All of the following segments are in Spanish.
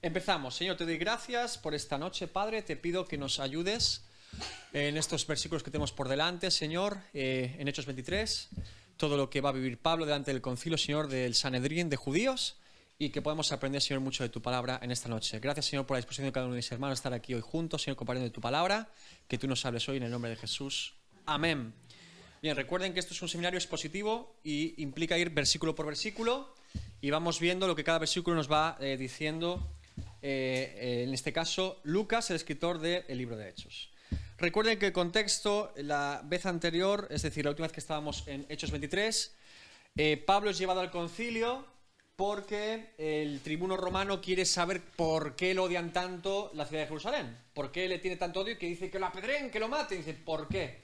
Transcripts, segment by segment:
Empezamos. Señor, te doy gracias por esta noche, Padre. Te pido que nos ayudes en estos versículos que tenemos por delante, Señor, eh, en Hechos 23, todo lo que va a vivir Pablo delante del concilio, Señor, del Sanedrín de judíos, y que podamos aprender, Señor, mucho de tu palabra en esta noche. Gracias, Señor, por la disposición de cada uno de mis hermanos a estar aquí hoy juntos, Señor, compartiendo tu palabra, que tú nos hables hoy en el nombre de Jesús. Amén. Bien, recuerden que esto es un seminario expositivo y implica ir versículo por versículo y vamos viendo lo que cada versículo nos va eh, diciendo, eh, eh, en este caso, Lucas, el escritor del libro de Hechos. Recuerden que el contexto, la vez anterior, es decir, la última vez que estábamos en Hechos 23, Pablo es llevado al concilio porque el tribuno romano quiere saber por qué lo odian tanto la ciudad de Jerusalén, por qué le tiene tanto odio que dice que lo apedreen, que lo maten, dice, ¿por qué?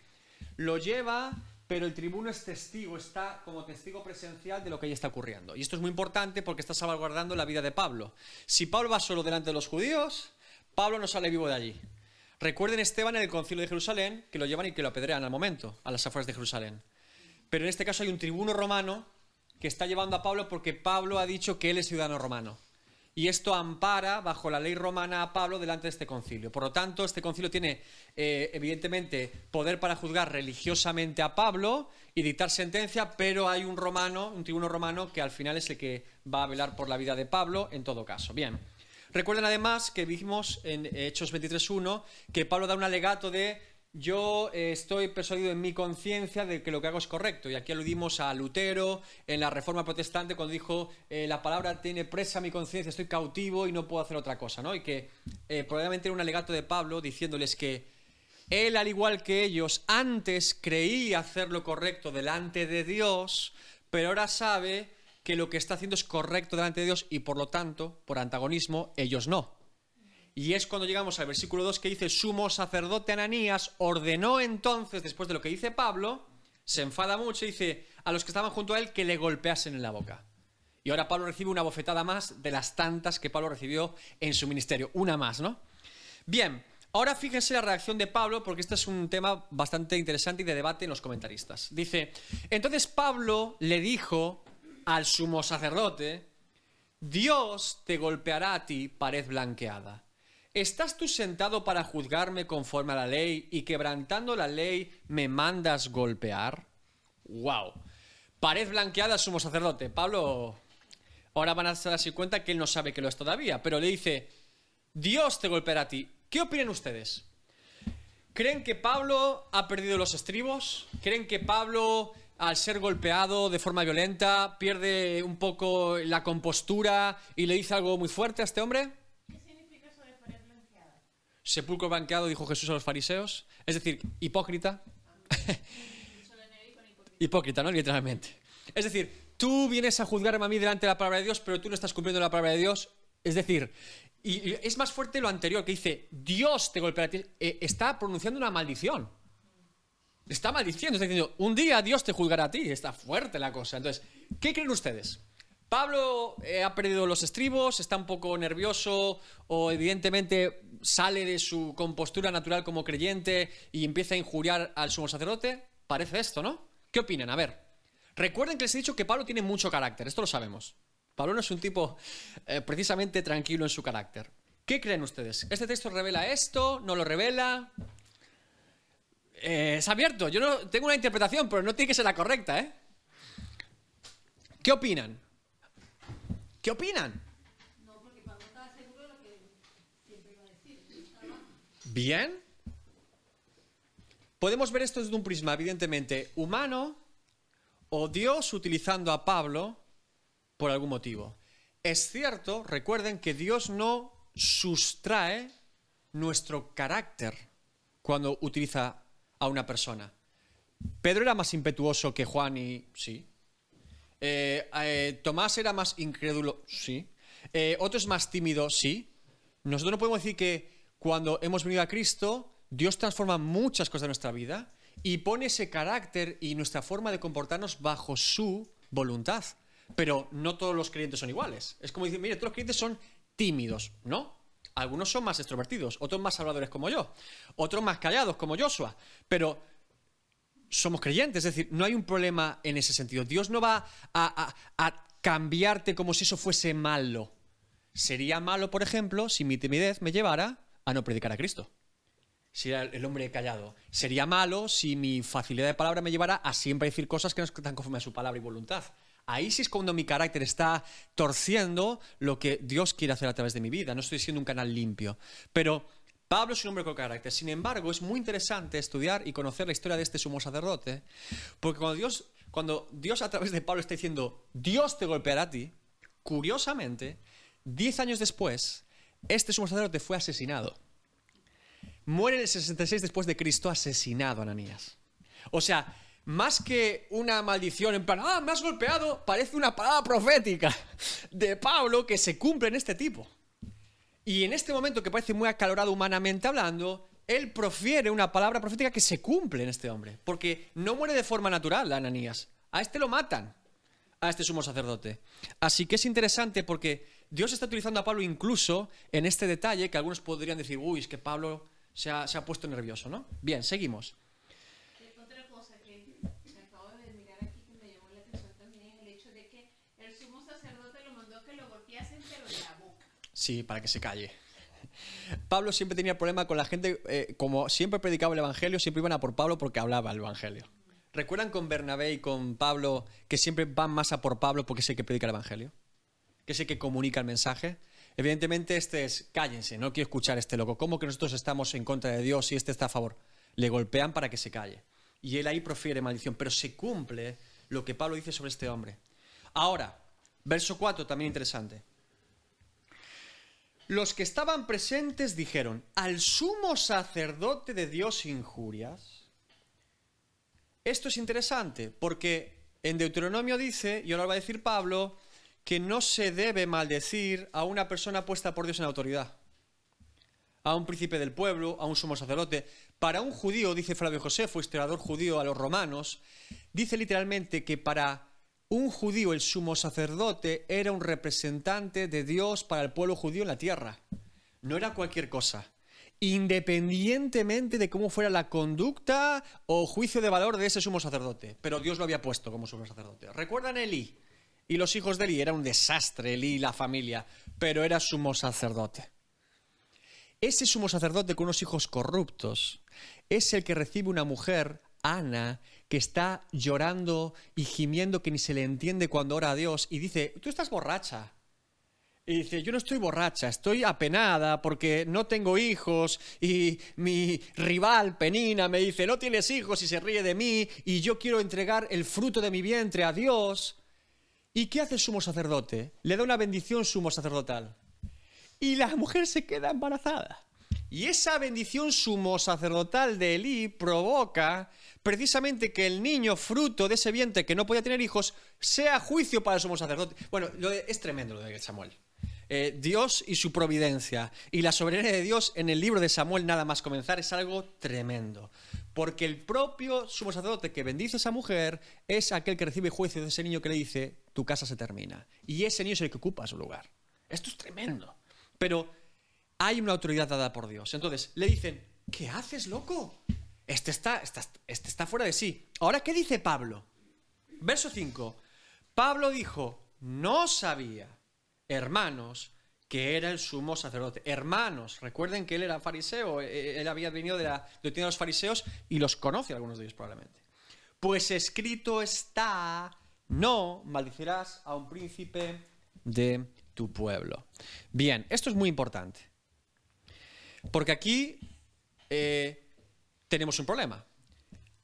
Lo lleva pero el tribuno es testigo, está como testigo presencial de lo que ahí está ocurriendo. Y esto es muy importante porque está salvaguardando la vida de Pablo. Si Pablo va solo delante de los judíos, Pablo no sale vivo de allí. Recuerden Esteban en el concilio de Jerusalén, que lo llevan y que lo apedrean al momento, a las afueras de Jerusalén. Pero en este caso hay un tribuno romano que está llevando a Pablo porque Pablo ha dicho que él es ciudadano romano y esto ampara bajo la ley romana a Pablo delante de este concilio. Por lo tanto, este concilio tiene eh, evidentemente poder para juzgar religiosamente a Pablo y dictar sentencia, pero hay un romano, un tribuno romano, que al final es el que va a velar por la vida de Pablo en todo caso. Bien. Recuerden además que vimos en Hechos 23.1 que Pablo da un alegato de yo eh, estoy persuadido en mi conciencia de que lo que hago es correcto. Y aquí aludimos a Lutero en la Reforma Protestante cuando dijo eh, la palabra tiene presa mi conciencia, estoy cautivo y no puedo hacer otra cosa. ¿no? Y que eh, probablemente era un alegato de Pablo diciéndoles que él, al igual que ellos, antes creía hacer lo correcto delante de Dios, pero ahora sabe que lo que está haciendo es correcto delante de Dios y por lo tanto, por antagonismo, ellos no. Y es cuando llegamos al versículo 2 que dice, sumo sacerdote Ananías ordenó entonces, después de lo que dice Pablo, se enfada mucho y dice a los que estaban junto a él que le golpeasen en la boca. Y ahora Pablo recibe una bofetada más de las tantas que Pablo recibió en su ministerio. Una más, ¿no? Bien, ahora fíjense la reacción de Pablo porque este es un tema bastante interesante y de debate en los comentaristas. Dice, entonces Pablo le dijo al sumo sacerdote, Dios te golpeará a ti, pared blanqueada. ¿Estás tú sentado para juzgarme conforme a la ley y quebrantando la ley me mandas golpear? ¡Wow! Pared blanqueada, sumo sacerdote. Pablo, ahora van a darse cuenta que él no sabe que lo es todavía, pero le dice, Dios te golpeará a ti. ¿Qué opinan ustedes? ¿Creen que Pablo ha perdido los estribos? ¿Creen que Pablo, al ser golpeado de forma violenta, pierde un poco la compostura y le dice algo muy fuerte a este hombre? Sepulcro banqueado, dijo Jesús a los fariseos. Es decir, hipócrita. hipócrita, ¿no? Literalmente. Es decir, tú vienes a juzgarme a mí delante de la palabra de Dios, pero tú no estás cumpliendo la palabra de Dios. Es decir, y es más fuerte lo anterior, que dice, Dios te golpeará. Eh, está pronunciando una maldición. Está maldiciendo, está diciendo, un día Dios te juzgará a ti. Está fuerte la cosa. Entonces, ¿qué creen ustedes? Pablo eh, ha perdido los estribos, está un poco nervioso o evidentemente sale de su compostura natural como creyente y empieza a injuriar al sumo sacerdote. Parece esto, ¿no? ¿Qué opinan? A ver, recuerden que les he dicho que Pablo tiene mucho carácter, esto lo sabemos. Pablo no es un tipo eh, precisamente tranquilo en su carácter. ¿Qué creen ustedes? ¿Este texto revela esto? ¿No lo revela? Eh, es abierto. Yo no tengo una interpretación, pero no tiene que ser la correcta, ¿eh? ¿Qué opinan? ¿Qué opinan? No, porque Pablo estaba seguro de lo que siempre iba a decir. Bien. Podemos ver esto desde un prisma, evidentemente, humano o Dios utilizando a Pablo por algún motivo. Es cierto, recuerden que Dios no sustrae nuestro carácter cuando utiliza a una persona. Pedro era más impetuoso que Juan y sí, eh, eh, Tomás era más incrédulo, sí. Eh, otro es más tímido, sí. Nosotros no podemos decir que cuando hemos venido a Cristo, Dios transforma muchas cosas de nuestra vida y pone ese carácter y nuestra forma de comportarnos bajo su voluntad. Pero no todos los creyentes son iguales. Es como decir, mire, todos los creyentes son tímidos, ¿no? Algunos son más extrovertidos, otros más habladores como yo, otros más callados como Joshua. Pero somos creyentes, es decir, no hay un problema en ese sentido. Dios no va a, cambiarte como si eso fuese malo, Sería malo, por ejemplo, si mi timidez me llevara a no predicar a Cristo. Sería el hombre callado. Sería malo si mi facilidad de palabra me llevara a siempre decir cosas que no están conforme a su palabra y voluntad. Ahí sí es cuando mi carácter está torciendo lo que Dios quiere hacer a través de mi vida. No estoy siendo un canal limpio. Pero Pablo es un hombre con carácter. Sin embargo, es muy interesante estudiar y conocer la historia de este sumo sacerdote, porque cuando Dios, cuando Dios a través de Pablo está diciendo, Dios te golpeará a ti, curiosamente, diez años después, este sumo sacerdote fue asesinado. Muere en el 66 después de Cristo asesinado Ananías. O sea, más que una maldición en plan, ah, me has golpeado, parece una palabra profética de Pablo que se cumple en este tipo. Y en este momento que parece muy acalorado humanamente hablando, él profiere una palabra profética que se cumple en este hombre. Porque no muere de forma natural Ananías. A este lo matan, a este sumo sacerdote. Así que es interesante porque Dios está utilizando a Pablo incluso en este detalle que algunos podrían decir, uy, es que Pablo se ha, se ha puesto nervioso, ¿no? Bien, seguimos. Sí, para que se calle. Pablo siempre tenía problema con la gente, eh, como siempre predicaba el Evangelio, siempre iban a por Pablo porque hablaba el Evangelio. ¿Recuerdan con Bernabé y con Pablo que siempre van más a por Pablo porque es el que predica el Evangelio? Que es el que comunica el mensaje. Evidentemente este es, cállense, no quiero escuchar a este loco. ¿Cómo que nosotros estamos en contra de Dios y este está a favor? Le golpean para que se calle. Y él ahí profiere maldición, pero se cumple lo que Pablo dice sobre este hombre. Ahora, verso 4 también interesante. Los que estaban presentes dijeron, al sumo sacerdote de Dios injurias. Esto es interesante porque en Deuteronomio dice, y ahora va a decir Pablo, que no se debe maldecir a una persona puesta por Dios en autoridad. A un príncipe del pueblo, a un sumo sacerdote. Para un judío, dice Flavio Josefo, historiador judío a los romanos, dice literalmente que para un judío, el sumo sacerdote, era un representante de Dios para el pueblo judío en la tierra. No era cualquier cosa. Independientemente de cómo fuera la conducta o juicio de valor de ese sumo sacerdote. Pero Dios lo había puesto como sumo sacerdote. ¿Recuerdan Elí? Y los hijos de Elí. Era un desastre Elí y la familia. Pero era sumo sacerdote. Ese sumo sacerdote con unos hijos corruptos es el que recibe una mujer, Ana, que está llorando y gimiendo que ni se le entiende cuando ora a Dios y dice, tú estás borracha. Y dice, yo no estoy borracha, estoy apenada porque no tengo hijos y mi rival Penina me dice, no tienes hijos y se ríe de mí y yo quiero entregar el fruto de mi vientre a Dios. ¿Y qué hace el sumo sacerdote? Le da una bendición sumo sacerdotal. Y la mujer se queda embarazada. Y esa bendición sumo sacerdotal de Elí provoca precisamente que el niño, fruto de ese vientre que no podía tener hijos, sea juicio para el sumo sacerdote. Bueno, lo es tremendo lo de Samuel. Eh, Dios y su providencia y la soberanía de Dios en el libro de Samuel nada más comenzar es algo tremendo. Porque el propio sumo sacerdote que bendice a esa mujer es aquel que recibe juicio de ese niño que le dice, tu casa se termina. Y ese niño es el que ocupa su lugar. Esto es tremendo. Pero hay una autoridad dada por Dios. Entonces le dicen, ¿qué haces, loco? Este está, está- este está fuera de sí. Ahora, ¿qué dice Pablo? Verso 5. Pablo dijo, no sabía, hermanos, que era el sumo sacerdote. Hermanos, recuerden que él era fariseo, eh, él había venido de la de los fariseos y los conoce algunos de ellos probablemente. Pues escrito está, no maldicirás a un príncipe de tu pueblo. Bien, esto es muy importante. Porque aquí eh, tenemos un problema.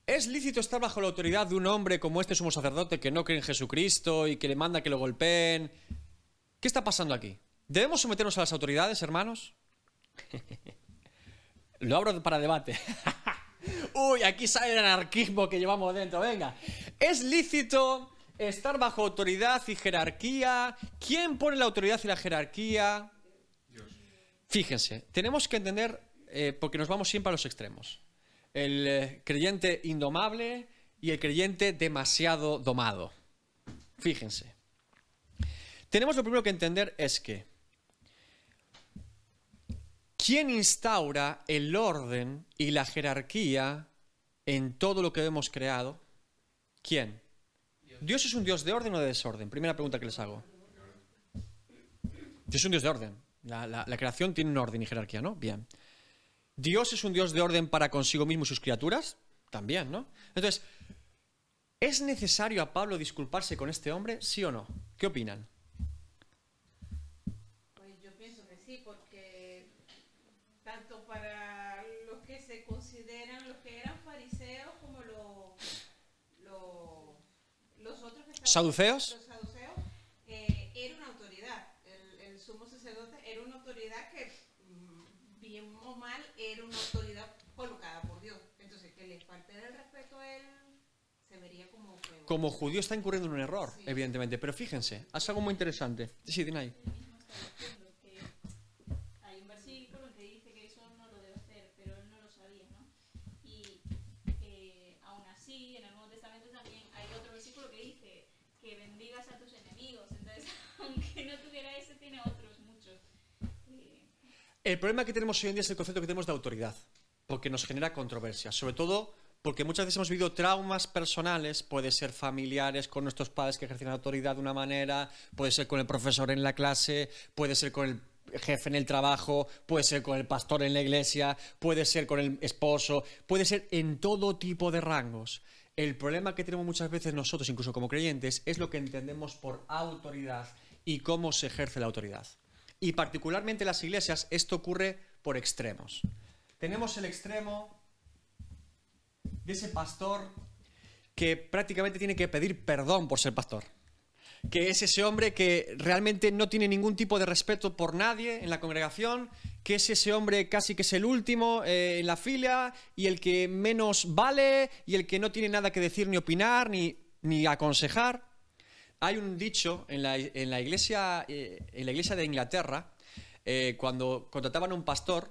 ¿Es lícito estar bajo la autoridad de un hombre como este sumo sacerdote que no cree en Jesucristo y que le manda que lo golpeen? ¿Qué está pasando aquí? ¿Debemos someternos a las autoridades, hermanos? Lo abro para debate. Uy, aquí sale el anarquismo que llevamos dentro. Venga. ¿Es lícito estar bajo autoridad y jerarquía? ¿Quién pone la autoridad y la jerarquía? Fíjense, tenemos que entender, eh, porque nos vamos siempre a los extremos. El eh, creyente indomable y el creyente demasiado domado. Fíjense. Tenemos lo primero que entender es que ¿quién instaura el orden y la jerarquía en todo lo que hemos creado? ¿Quién? Dios es un Dios de orden o de desorden. Primera pregunta que les hago. Es un Dios de orden. La- la creación tiene un orden y jerarquía, ¿no? Bien. Dios es un Dios de orden para consigo mismo y sus criaturas. También, ¿no? Entonces, ¿es necesario a Pablo disculparse con este hombre? ¿Sí o no? ¿Qué opinan? Pues yo pienso que sí, porque tanto para los que se consideran los que eran fariseos como lo- lo- los otros que estaban- ¿Saduceos? Los saduceos, eh, era una autoridad. El, el sumo sacerdote era una autoridad que, mm, bien o mal, era una autoridad colocada por Dios. Entonces, que le falte el respeto a él se vería como que... Como judío está incurriendo en un error, Sí. evidentemente. Pero fíjense, hace algo muy interesante. Sí, dime ahí. Él mismo está diciendo que hay un versículo en que dice que eso no lo debe hacer, pero él no lo sabía, ¿no? Y eh, aún así, en el Nuevo Testamento también hay otro versículo que dice que bendigas a tus enemigos. Entonces, aunque no tuviera ese, tiene otros muchos. Eh, El problema que tenemos hoy en día es el concepto que tenemos de autoridad, porque nos genera controversia, sobre todo porque muchas veces hemos vivido traumas personales, puede ser familiares con nuestros padres que ejercen autoridad de una manera, puede ser con el profesor en la clase, puede ser con el jefe en el trabajo, puede ser con el pastor en la iglesia, puede ser con el esposo, puede ser en todo tipo de rangos. El problema que tenemos muchas veces nosotros, incluso como creyentes, es lo que entendemos por autoridad y cómo se ejerce la autoridad. Y particularmente en las iglesias esto ocurre por extremos. Tenemos el extremo de ese pastor que prácticamente tiene que pedir perdón por ser pastor. Que es ese hombre que realmente no tiene ningún tipo de respeto por nadie en la congregación, que es ese hombre casi que es el último eh, en la fila y el que menos vale y el que no tiene nada que decir ni opinar ni, ni aconsejar. Hay un dicho en la, iglesia, eh, en la iglesia de Inglaterra, eh, cuando contrataban a un pastor,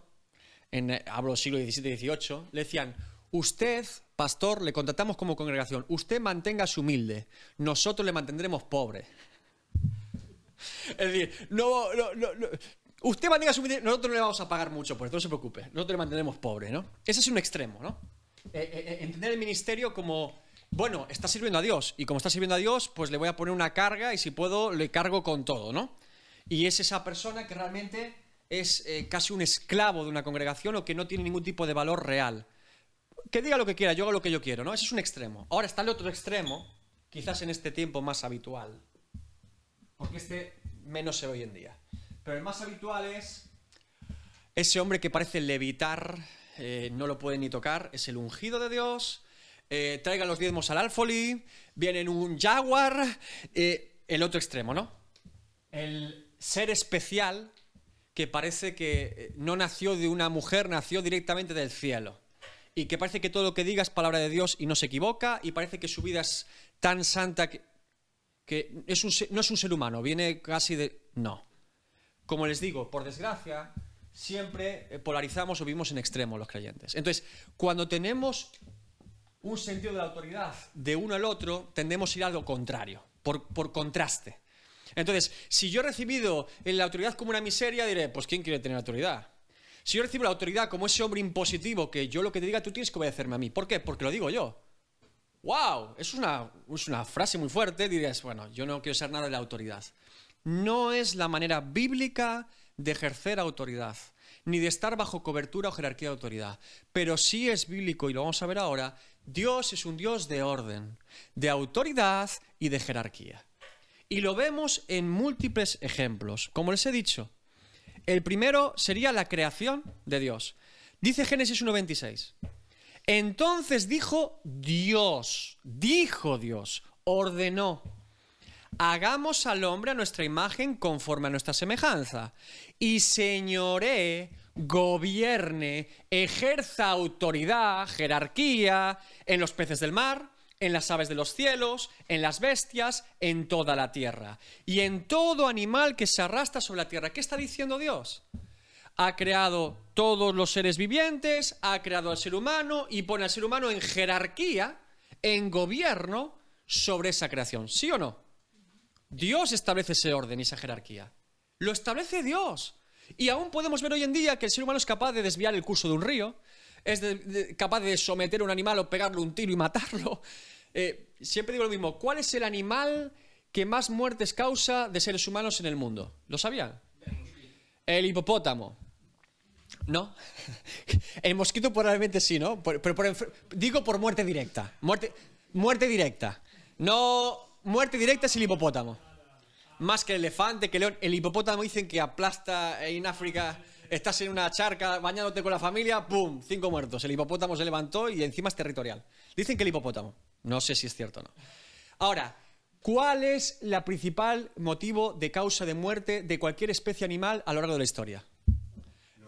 en, eh, hablo siglo XVII y XVIII, le decían, usted, pastor, le contratamos como congregación, usted manténgase humilde, nosotros le mantendremos pobre. Es decir, no, usted manténgase humilde, nosotros no le vamos a pagar mucho por esto, no se preocupe, nosotros le mantendremos pobre, ¿no? Ese es un extremo, ¿no? Entender el ministerio como, bueno, está sirviendo a Dios, y como está sirviendo a Dios, pues le voy a poner una carga y si puedo le cargo con todo, ¿no? Y es esa persona que realmente es eh, casi un esclavo de una congregación o que no tiene ningún tipo de valor real. Que diga lo que quiera, yo hago lo que yo quiero, ¿no? Ese es un extremo. Ahora está el otro extremo, quizás en este tiempo más habitual, porque este menos se ve hoy en día. Pero el más habitual es ese hombre que parece levitar, eh, no lo puede ni tocar, es el ungido de Dios, eh, traiga los diezmos al alfoli, viene en un jaguar, eh, el otro extremo, ¿no? El ser especial que parece que eh, no nació de una mujer, nació directamente del cielo. Y que parece que todo lo que diga es palabra de Dios y no se equivoca, y parece que su vida es tan santa que, no es un ser humano, viene casi de... No. Como les digo, por desgracia, siempre polarizamos o vivimos en extremo los creyentes. Entonces, cuando tenemos un sentido de la autoridad de uno al otro, tendemos a ir a lo contrario, por, por contraste. Entonces, si yo he recibido la autoridad como una miseria, diré, pues ¿quién quiere tener autoridad? Si yo recibo la autoridad como ese hombre impositivo que yo lo que te diga, tú tienes que obedecerme a mí. ¿Por qué? Porque lo digo yo. ¡Wow! Es una, es una frase muy fuerte. Dirías, bueno, yo no quiero ser nada de la autoridad. No es la manera bíblica de ejercer autoridad, ni de estar bajo cobertura o jerarquía de autoridad. Pero sí es bíblico, y lo vamos a ver ahora, Dios es un Dios de orden, de autoridad y de jerarquía. Y lo vemos en múltiples ejemplos. Como les he dicho, el primero sería la creación de Dios. Dice Génesis 1.26. Entonces dijo Dios, dijo Dios, ordenó, hagamos al hombre a nuestra imagen conforme a nuestra semejanza, y señoré, gobierne, ejerza autoridad, jerarquía en los peces del mar, en las aves de los cielos, en las bestias, en toda la tierra, y en todo animal que se arrastra sobre la tierra. ¿Qué está diciendo Dios? ha creado todos los seres vivientes, ha creado al ser humano y pone al ser humano en jerarquía, en gobierno sobre esa creación. ¿Sí o no? Dios establece ese orden y esa jerarquía. Lo establece Dios. Y aún podemos ver hoy en día que el ser humano es capaz de desviar el curso de un río, es capaz de someter a un animal o pegarle un tiro y matarlo. Eh, siempre digo lo mismo, ¿cuál es el animal que más muertes causa de seres humanos en el mundo? ¿Lo sabían? El hipopótamo. No. El mosquito probablemente sí, ¿no? Pero digo por muerte directa. Muerte directa. No, muerte directa es el hipopótamo. Más que el elefante, que el león. El hipopótamo dicen que aplasta en África. Estás en una charca bañándote con la familia, ¡pum! Cinco muertos. El hipopótamo se levantó y encima es territorial. Dicen que el hipopótamo. No sé si es cierto o no. Ahora, ¿cuál es la principal motivo de causa de muerte de cualquier especie animal a lo largo de la historia?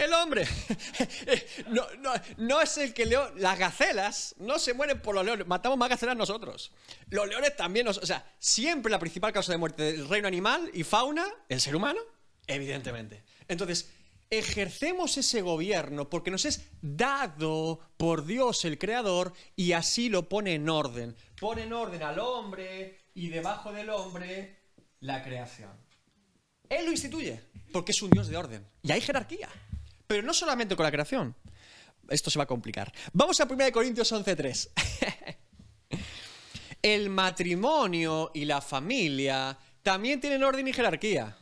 El hombre. No, no, no es el que león. Las gacelas no se mueren por los leones. Matamos más gacelas nosotros. Los leones también. nos- o sea, siempre la principal causa de muerte del reino animal y fauna, el ser humano, evidentemente. Entonces, ejercemos ese gobierno porque nos es dado por Dios el Creador y así lo pone en orden. Pone en orden al hombre y debajo del hombre la creación. Él lo instituye, porque es un Dios de orden. Y hay jerarquía. Pero no solamente con la creación. Esto se va a complicar. Vamos a 1 Corintios 11.3. El matrimonio y la familia también tienen orden y jerarquía.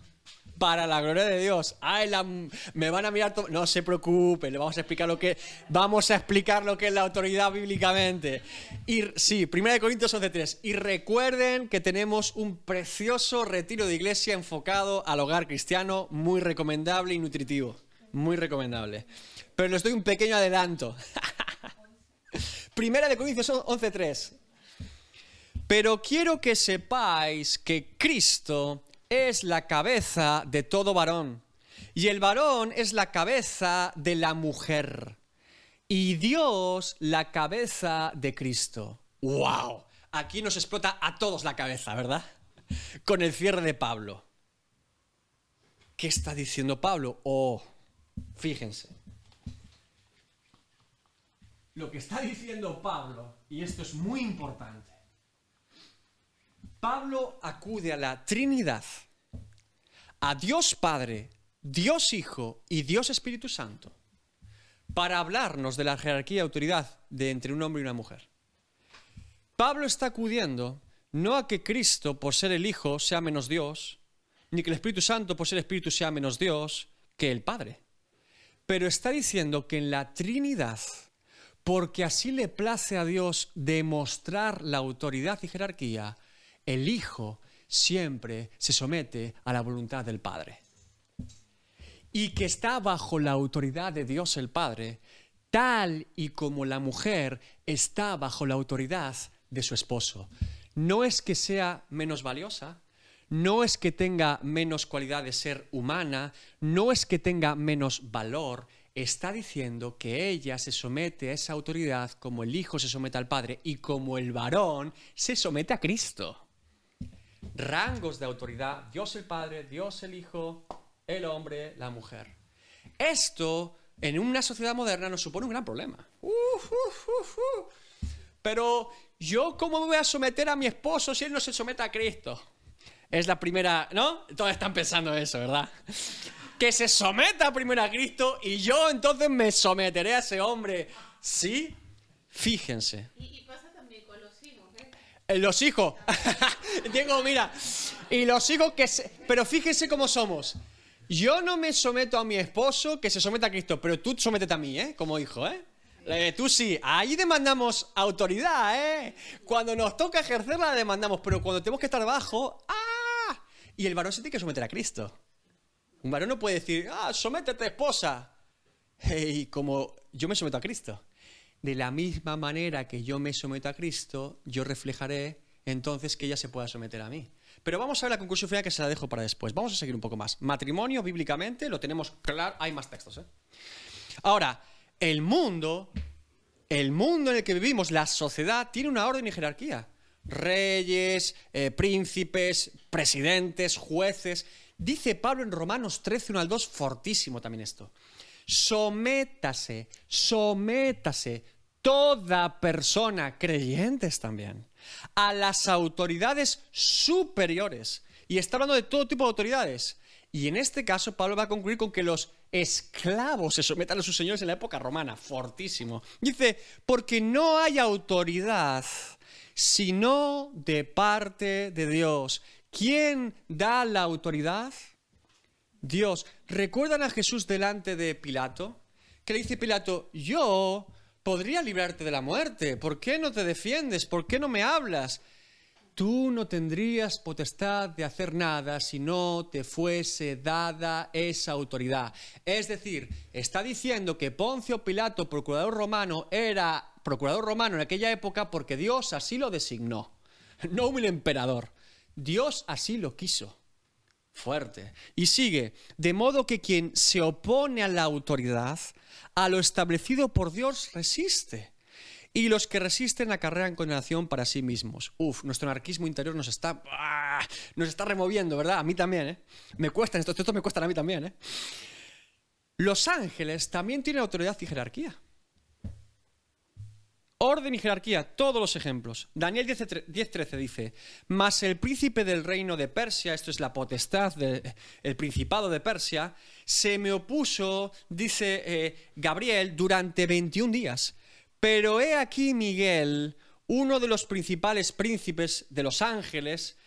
Para la gloria de Dios. Ay, me van a mirar. No se preocupe, le vamos a explicar lo que. Vamos a explicar lo que es la autoridad bíblicamente. Y sí, 1 Corintios 11.3. Y recuerden que tenemos un precioso retiro de iglesia enfocado al hogar cristiano, muy recomendable y nutritivo. Muy recomendable. Pero les doy un pequeño adelanto. Primera de Corintios 11.3. Pero quiero que sepáis que Cristo es la cabeza de todo varón, y el varón es la cabeza de la mujer, y Dios la cabeza de Cristo. ¡Wow! Aquí nos explota a todos la cabeza, ¿verdad? Con el cierre de Pablo. ¿Qué está diciendo Pablo? Oh, fíjense. Lo que está diciendo Pablo, y esto es muy importante, Pablo acude a la Trinidad, a Dios Padre, Dios Hijo y Dios Espíritu Santo, para hablarnos de la jerarquía y autoridad de entre un hombre y una mujer. Pablo está acudiendo no a que Cristo, por ser el Hijo, sea menos Dios, ni que el Espíritu Santo, por ser Espíritu, sea menos Dios que el Padre. Pero está diciendo que en la Trinidad, porque así le place a Dios demostrar la autoridad y jerarquía, el Hijo siempre se somete a la voluntad del Padre. Y que está bajo la autoridad de Dios el Padre, tal y como la mujer está bajo la autoridad de su esposo. No es que sea menos valiosa, no es que tenga menos cualidad de ser humana, no es que tenga menos valor, está diciendo que ella se somete a esa autoridad como el Hijo se somete al Padre y como el varón se somete a Cristo. Rangos de autoridad, Dios el Padre, Dios el Hijo, el hombre, la mujer. Esto en una sociedad moderna nos supone un gran problema. Pero yo, ¿cómo me voy a someter a mi esposo si él no se somete a Cristo? Es la primera, ¿no? Todos están pensando eso, ¿verdad? Que se someta primero a Cristo y yo entonces me someteré a ese hombre. ¿Sí? Fíjense. Y, y pasa también con los hijos, ¿eh? Eh, Los hijos. Diego, mira. Y los hijos que se... Pero fíjense cómo somos. Yo no me someto a mi esposo que se someta a Cristo, pero tú sométete a mí, ¿eh? Como hijo, ¿eh? Eh, tú sí. Ahí demandamos autoridad, ¿eh? Cuando nos toca ejercerla, la demandamos, pero cuando tenemos que estar abajo, ¡ah! Y el varón se tiene que someter a Cristo. Un varón no puede decir, ah, sométete, esposa. Y como yo me someto a Cristo. De la misma manera que yo me someto a Cristo, yo reflejaré entonces que ella se pueda someter a mí. Pero vamos a ver la conclusión final que se la dejo para después. Vamos a seguir un poco más. Matrimonio, bíblicamente, lo tenemos claro. Hay más textos, ¿eh? Ahora, el mundo, el mundo en el que vivimos, la sociedad, tiene una orden y jerarquía. Reyes, eh, príncipes, presidentes, jueces. Dice Pablo en Romanos 13, 1 al 2, fortísimo también esto. Sométase, sométase toda persona, creyentes también, a las autoridades superiores. Y está hablando de todo tipo de autoridades. Y en este caso Pablo va a concluir con que los esclavos se sometan a sus señores en la época romana. Fortísimo. Dice, porque no hay autoridad sino de parte de Dios. ¿Quién da la autoridad? Dios. ¿Recuerdan a Jesús delante de Pilato? Que le dice Pilato, yo podría librarte de la muerte. ¿Por qué no te defiendes? ¿Por qué no me hablas? Tú no tendrías potestad de hacer nada si no te fuese dada esa autoridad. Es decir, está diciendo que Poncio Pilato, procurador romano, era procurador romano en aquella época porque Dios así lo designó, no un emperador. Dios así lo quiso. Fuerte. Y sigue, de modo que quien se opone a la autoridad, a lo establecido por Dios, resiste y los que resisten acarrean condenación para sí mismos. Uf, nuestro anarquismo interior nos está, nos está removiendo, ¿verdad? A mí también, ¿eh? Me cuesta, esto, esto me cuesta a mí también, ¿eh? Los ángeles también tienen autoridad y jerarquía. Orden y jerarquía, todos los ejemplos. Daniel 10.13 dice, mas el príncipe del reino de Persia, esto es la potestad del principado de Persia, se me opuso, dice eh, Gabriel, durante 21 días. Pero he aquí Miguel, uno de los principales príncipes de los ángeles,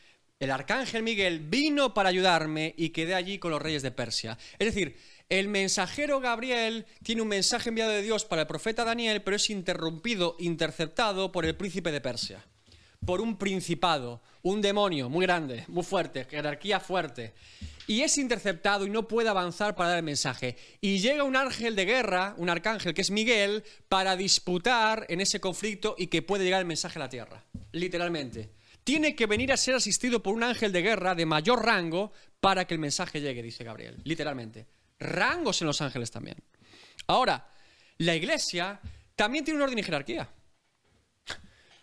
el arcángel Miguel, vino para ayudarme y quedé allí con los reyes de Persia. Es decir, el mensajero Gabriel tiene un mensaje enviado de Dios para el profeta Daniel, pero es interrumpido, interceptado por el príncipe de Persia, por un principado, un demonio muy grande, muy fuerte, jerarquía fuerte y es interceptado y no puede avanzar para dar el mensaje. Y llega un ángel de guerra, un arcángel que es Miguel, para disputar en ese conflicto y que puede llegar el mensaje a la tierra, literalmente. Tiene que venir a ser asistido por un ángel de guerra de mayor rango para que el mensaje llegue, dice Gabriel, literalmente. Rangos en los ángeles también. Ahora, la iglesia también tiene un orden y jerarquía.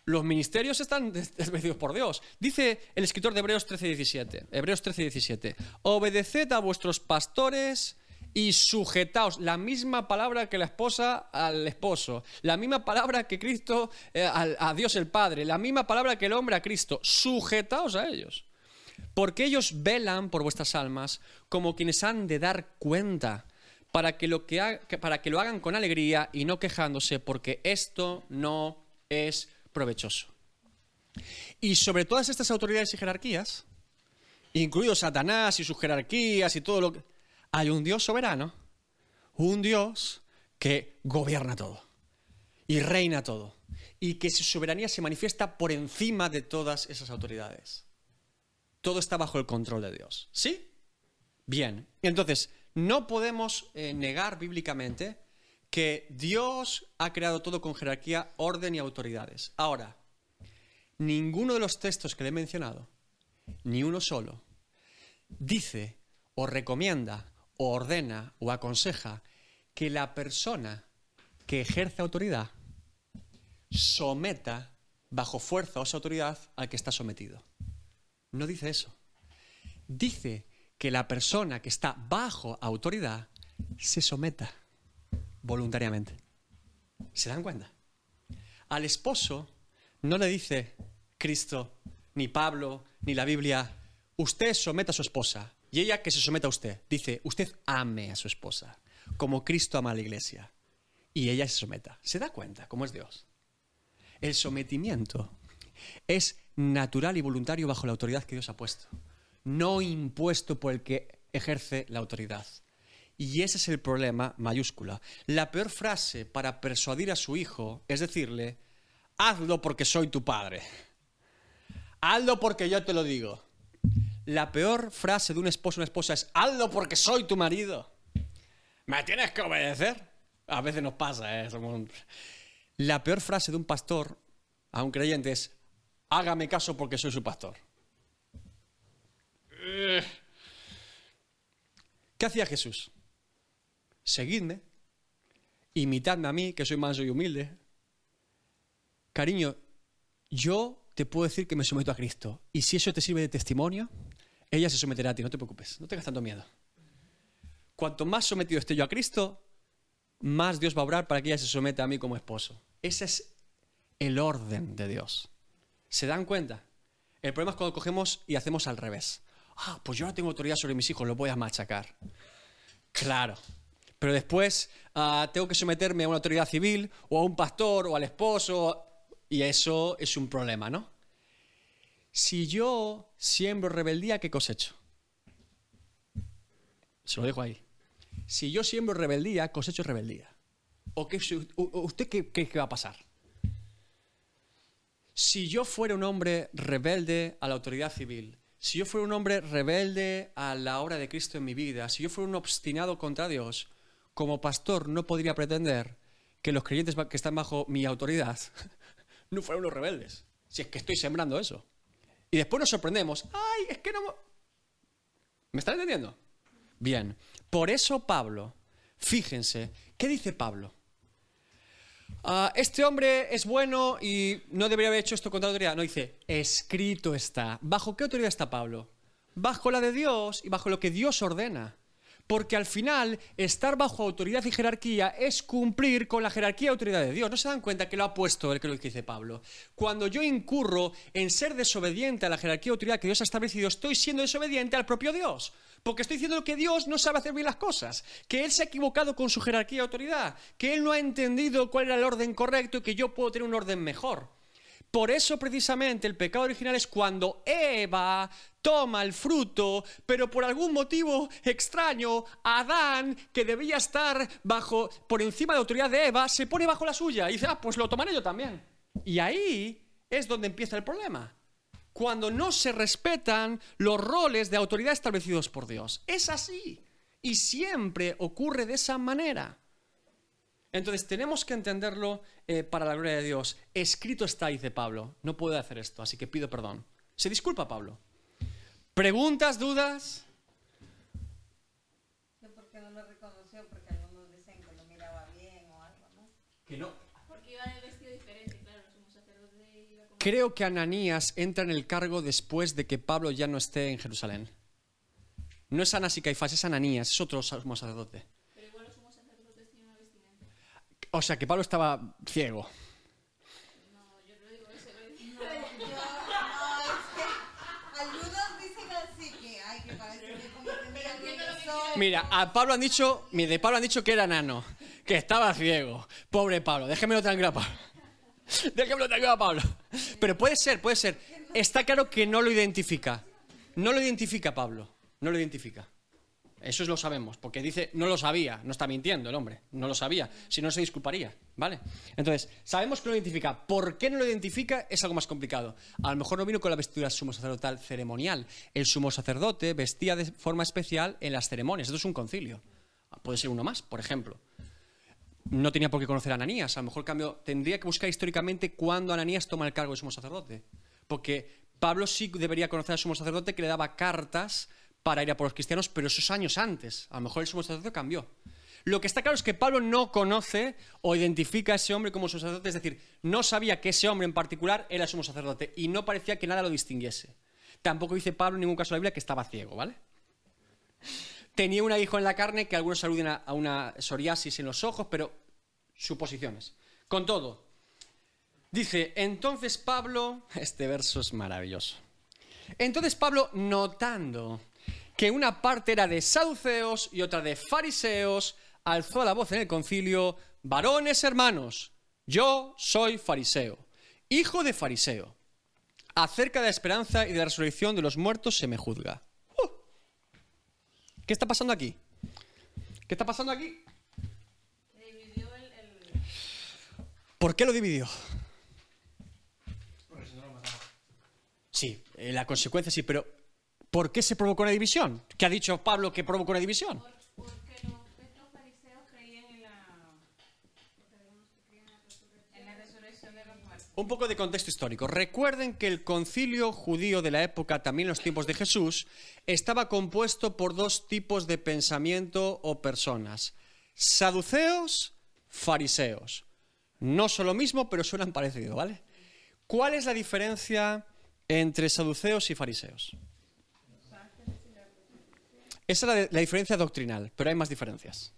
Los ministerios están desmedidos por Dios. Dice el escritor de Hebreos 13:17. Hebreos 13:17. Obedeced a vuestros pastores y sujetaos. La misma palabra que la esposa al esposo. La misma palabra que Cristo eh, a Dios el Padre. La misma palabra que el hombre a Cristo. Sujetaos a ellos. Porque ellos velan por vuestras almas como quienes han de dar cuenta para que lo, que para que lo hagan con alegría y no quejándose, porque esto no es Y sobre todas estas autoridades y jerarquías, incluido Satanás y sus jerarquías y todo lo que... Hay un Dios soberano, un Dios que gobierna todo y reina todo y que su soberanía se manifiesta por encima de todas esas autoridades. Todo está bajo el control de Dios. ¿Sí? Bien. Entonces, no podemos eh, negar bíblicamente que Dios ha creado todo con jerarquía, orden y autoridades. Ahora, ninguno de los textos que le he mencionado, ni uno solo, dice o recomienda o ordena o aconseja que la persona que ejerce autoridad someta bajo fuerza o esa autoridad al que está sometido. No dice eso. Dice que la persona que está bajo autoridad se someta voluntariamente. ¿Se dan cuenta? Al esposo no le dice Cristo, ni Pablo, ni la Biblia, usted someta a su esposa y ella que se someta a usted. Dice, usted ame a su esposa, como Cristo ama a la iglesia. Y ella se someta. ¿Se da cuenta cómo es Dios? El sometimiento es natural y voluntario bajo la autoridad que Dios ha puesto, no impuesto por el que ejerce la autoridad. Y ese es el problema mayúscula. La peor frase para persuadir a su hijo es decirle, hazlo porque soy tu padre. Hazlo porque yo te lo digo. La peor frase de un esposo o una esposa es, hazlo porque soy tu marido. Me tienes que obedecer. A veces nos pasa, ¿eh? La peor frase de un pastor a un creyente es, hágame caso porque soy su pastor. ¿Qué hacía Jesús? Seguidme, imitadme a mí, que soy manso y humilde. Cariño, yo te puedo decir que me someto a Cristo. Y si eso te sirve de testimonio, ella se someterá a ti, no te preocupes, no tengas tanto miedo. Cuanto más sometido esté yo a Cristo, más Dios va a obrar para que ella se someta a mí como esposo. Ese es el orden de Dios. ¿Se dan cuenta? El problema es cuando cogemos y hacemos al revés. Ah, pues yo ahora tengo autoridad sobre mis hijos, los voy a machacar. Claro, pero después ah, tengo que someterme a una autoridad civil o a un pastor o al esposo y eso es un problema, ¿no? Si yo siembro rebeldía, ¿qué cosecho? Se lo dejo ahí. Si yo siembro rebeldía, cosecho rebeldía. ¿O qué, usted qué, qué, qué va a pasar? Si yo fuera un hombre rebelde a la autoridad civil, si yo fuera un hombre rebelde a la obra de Cristo en mi vida, si yo fuera un obstinado contra Dios, como pastor no podría pretender que los creyentes que están bajo mi autoridad no fueran unos rebeldes, si es que estoy sembrando eso. Y después nos sorprendemos, ay, es que no... ¿Me están entendiendo? Bien, por eso Pablo, fíjense, ¿qué dice Pablo? Ah, este hombre es bueno y no debería haber hecho esto contra la autoridad. No dice, escrito está. ¿Bajo qué autoridad está Pablo? Bajo la de Dios y bajo lo que Dios ordena. Porque al final, estar bajo autoridad y jerarquía es cumplir con la jerarquía y autoridad de Dios. ¿No se dan cuenta que lo ha puesto el que lo dice Pablo? Cuando yo incurro en ser desobediente a la jerarquía y autoridad que Dios ha establecido, estoy siendo desobediente al propio Dios. Porque estoy diciendo que Dios no sabe hacer bien las cosas, que Él se ha equivocado con su jerarquía y autoridad, que Él no ha entendido cuál era el orden correcto y que yo puedo tener un orden mejor. Por eso precisamente el pecado original es cuando Eva toma el fruto, pero por algún motivo extraño, Adán, que debía estar bajo, por encima de la autoridad de Eva, se pone bajo la suya y dice, ah, pues lo tomaré yo también. Y ahí es donde empieza el problema cuando no se respetan los roles de autoridad establecidos por Dios. Es así. Y siempre ocurre de esa manera. Entonces tenemos que entenderlo eh, para la gloria de Dios. Escrito está, dice Pablo. No puedo hacer esto, así que pido perdón. Se disculpa Pablo. ¿Preguntas, dudas? ¿Por qué no lo reconoció? Porque algunos dicen que lo miraba bien o algo, ¿no? Que no. Creo que Ananías entra en el cargo después de que Pablo ya no esté en Jerusalén. No es Anás y Caifás, es Ananías, es otro sumo sacerdote. Pero igual los sumos sacerdotes tienen una vestimenta. O sea, que Pablo estaba ciego. No, yo digo, digo. No, que algunos dicen así que, que Mira, a Pablo han dicho, de Pablo han dicho que era nano, que estaba ciego. Pobre Pablo, déjemelo tranquilo, Pablo. Déjamelo tranquilo, Pablo. Pero puede ser, puede ser. Está claro que no lo identifica. No lo identifica Pablo. No lo identifica. Eso lo sabemos, porque dice, no lo sabía, no está mintiendo el hombre, no lo sabía, si no se disculparía, ¿vale? Entonces, sabemos que no lo identifica. ¿Por qué no lo identifica? Es algo más complicado. A lo mejor no vino con la vestidura sumo sacerdotal ceremonial. El sumo sacerdote vestía de forma especial en las ceremonias. Esto es un concilio. Puede ser uno más, por ejemplo no tenía por qué conocer a Ananías. A lo mejor cambio, tendría que buscar históricamente cuándo Ananías toma el cargo de sumo sacerdote. Porque Pablo sí debería conocer al sumo sacerdote que le daba cartas para ir a por los cristianos, pero esos años antes. A lo mejor el sumo sacerdote cambió. Lo que está claro es que Pablo no conoce o identifica a ese hombre como sumo sacerdote, es decir, no sabía que ese hombre en particular era sumo sacerdote y no parecía que nada lo distinguiese. Tampoco dice Pablo en ningún caso de la Biblia que estaba ciego, ¿vale? Tenía un hijo en la carne que algunos aluden a una psoriasis en los ojos, pero suposiciones. Con todo, dice, entonces Pablo, este verso es maravilloso. Entonces Pablo, notando que una parte era de saduceos y otra de fariseos, alzó la voz en el concilio, varones hermanos, yo soy fariseo, hijo de fariseo. Acerca de la esperanza y de la resurrección de los muertos se me juzga. ¿Qué está pasando aquí? ¿Qué está pasando aquí? ¿Por qué lo dividió? Sí, eh, la consecuencia sí, pero ¿por qué se provocó una división? ¿Qué ha dicho Pablo que provocó una división? Porque los fariseos creían en la, resurrección de los muertos. Un poco de contexto histórico. Recuerden que el concilio judío de la época, también en los tiempos de Jesús, estaba compuesto por dos tipos de pensamiento o personas. Saduceos, fariseos. No son lo mismo, pero suenan parecido, ¿vale? ¿Cuál es la diferencia entre saduceos y fariseos? Esa es la, diferencia doctrinal, pero hay más diferencias.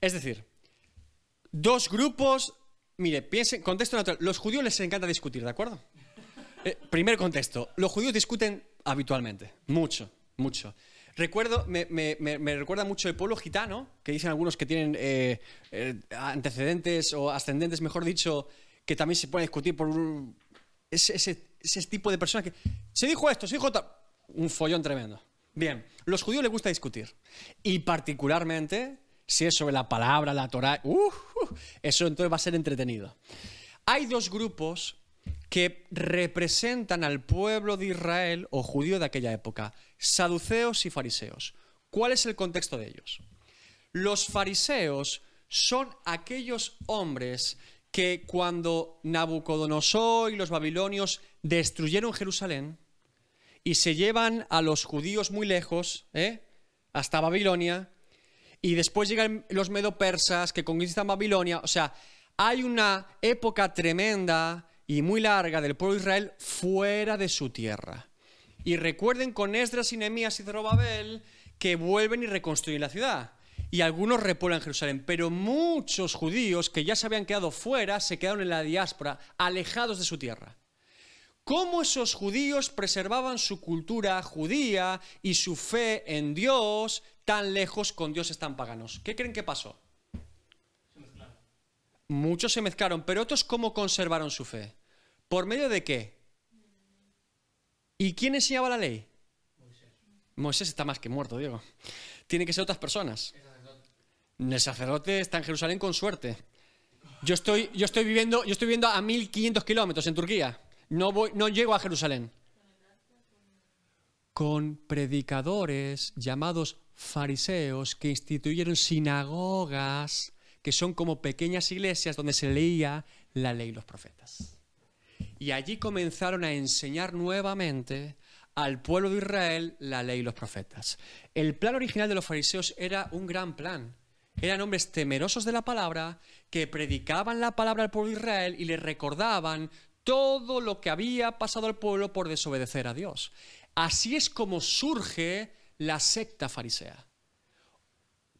Es decir, dos grupos. Mire, piensen, contexto natural. Los judíos les encanta discutir, ¿de acuerdo? Eh, primer contexto. Los judíos discuten habitualmente, mucho, mucho. Recuerdo, me, recuerda mucho el pueblo gitano, que dicen algunos que tienen eh, eh, antecedentes o ascendentes, mejor dicho, que también se puede discutir por ese, tipo de personas que se dijo esto, se dijo un follón tremendo. Bien, los judíos les gusta discutir. Y particularmente, si es sobre la palabra, la Torah, uh, uh, eso entonces va a ser entretenido. Hay dos grupos que representan al pueblo de Israel o judío de aquella época, saduceos y fariseos. ¿Cuál es el contexto de ellos? Los fariseos son aquellos hombres que cuando Nabucodonosor y los babilonios destruyeron Jerusalén y se llevan a los judíos muy lejos, ¿eh? hasta Babilonia, y después llegan los medo-persas que conquistan Babilonia, o sea, hay una época tremenda y muy larga del pueblo de Israel fuera de su tierra. Y recuerden con Esdras y Nehemías y Zerobabel que vuelven y reconstruyen la ciudad y algunos repueblan Jerusalén, pero muchos judíos que ya se habían quedado fuera se quedaron en la diáspora, alejados de su tierra. ¿Cómo esos judíos preservaban su cultura judía y su fe en Dios tan lejos con dioses tan paganos? ¿Qué creen que pasó? Muchos se mezclaron, pero otros ¿cómo conservaron su fe? ¿Por medio de qué? ¿Y quién enseñaba la ley? Moisés. Moisés está más que muerto, Diego. Tiene que ser otras personas. El sacerdote está en Jerusalén con suerte. Yo estoy, yo estoy, viviendo, yo estoy viviendo a 1500 kilómetros en Turquía. No, voy, no llego a Jerusalén. Con predicadores llamados fariseos que instituyeron sinagogas, que son como pequeñas iglesias donde se leía la ley y los profetas. Y allí comenzaron a enseñar nuevamente al pueblo de Israel la ley y los profetas. El plan original de los fariseos era un gran plan eran hombres temerosos de la palabra, que predicaban la palabra al pueblo de Israel y le recordaban todo lo que había pasado al pueblo por desobedecer a Dios. Así es como surge la secta farisea.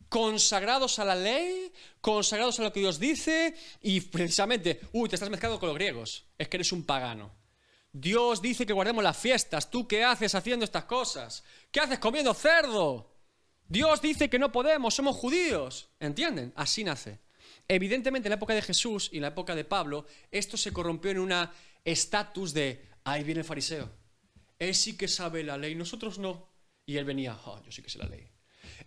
Consagrados a la ley, consagrados a lo que Dios dice y precisamente, uy, te estás mezclando con los griegos, es que eres un pagano. Dios dice que guardemos las fiestas, ¿tú qué haces haciendo estas cosas? ¿Qué haces comiendo cerdo? Dios dice que no podemos, somos judíos. ¿Entienden? Así nace. Evidentemente en la época de Jesús y en la época de Pablo, esto se corrompió en una estatus de, ahí viene el fariseo. Él sí que sabe la ley, nosotros no. Y él venía, oh, yo sí que sé la ley.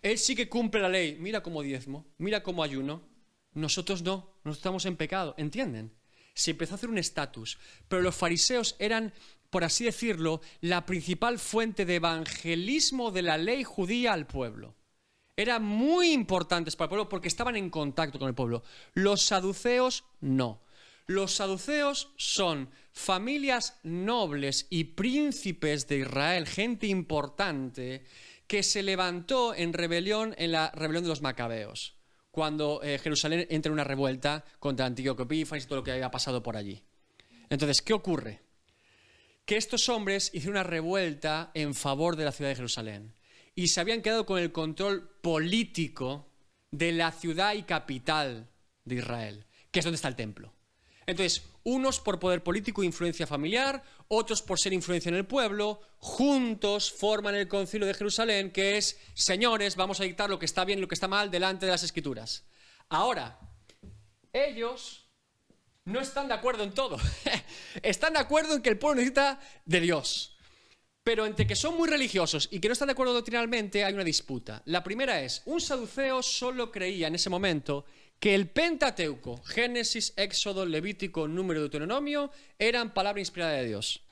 Él sí que cumple la ley, mira cómo diezmo, mira cómo ayuno. Nosotros no, nosotros estamos en pecado, ¿entienden? Se empezó a hacer un estatus, pero los fariseos eran por así decirlo, la principal fuente de evangelismo de la ley judía al pueblo. Eran muy importantes para el pueblo porque estaban en contacto con el pueblo. Los saduceos no. Los saduceos son familias nobles y príncipes de Israel, gente importante, que se levantó en rebelión en la rebelión de los macabeos, cuando eh, Jerusalén entra en una revuelta contra Antíoco Epífanes y todo lo que había pasado por allí. Entonces, ¿qué ocurre? que estos hombres hicieron una revuelta en favor de la ciudad de Jerusalén y se habían quedado con el control político de la ciudad y capital de Israel, que es donde está el templo. Entonces, unos por poder político e influencia familiar, otros por ser influencia en el pueblo, juntos forman el concilio de Jerusalén, que es, señores, vamos a dictar lo que está bien y lo que está mal delante de las escrituras. Ahora, ellos no están de acuerdo en todo. están de acuerdo en que el pueblo necesita de Dios. Pero entre que son muy religiosos y que no están de acuerdo doctrinalmente hay una disputa. La primera es, un saduceo solo creía en ese momento que el Pentateuco, Génesis, Éxodo, Levítico, Número, Deuteronomio, eran palabra inspirada de Dios.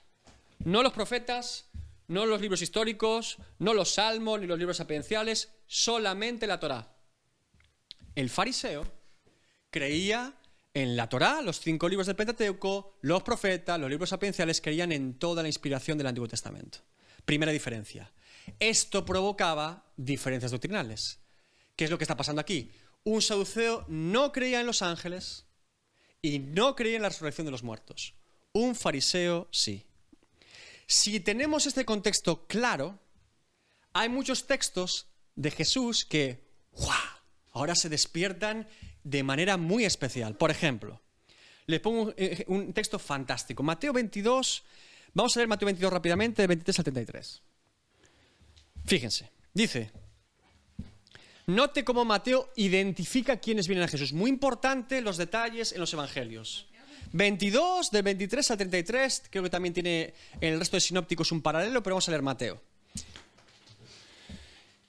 No los profetas, no los libros históricos, no los salmos ni los libros sapienciales, solamente la Torá. El fariseo creía en la Torá, los cinco libros del Pentateuco, los profetas, los libros sapienciales creían en toda la inspiración del Antiguo Testamento. Primera diferencia. Esto provocaba diferencias doctrinales. ¿Qué es lo que está pasando aquí? Un saduceo no creía en los ángeles y no creía en la resurrección de los muertos. Un fariseo sí. Si tenemos este contexto claro, hay muchos textos de Jesús que ahora se despiertan de manera muy especial. Por ejemplo, les pongo eh, un, texto fantástico. Mateo 22, vamos a leer Mateo 22 rápidamente, de 23 al 33. Fíjense, dice, note cómo Mateo identifica quiénes vienen a Jesús. Muy importante los detalles en los evangelios. 22, del 23 al 33, creo que también tiene en el resto de sinópticos un paralelo, pero vamos a leer Mateo.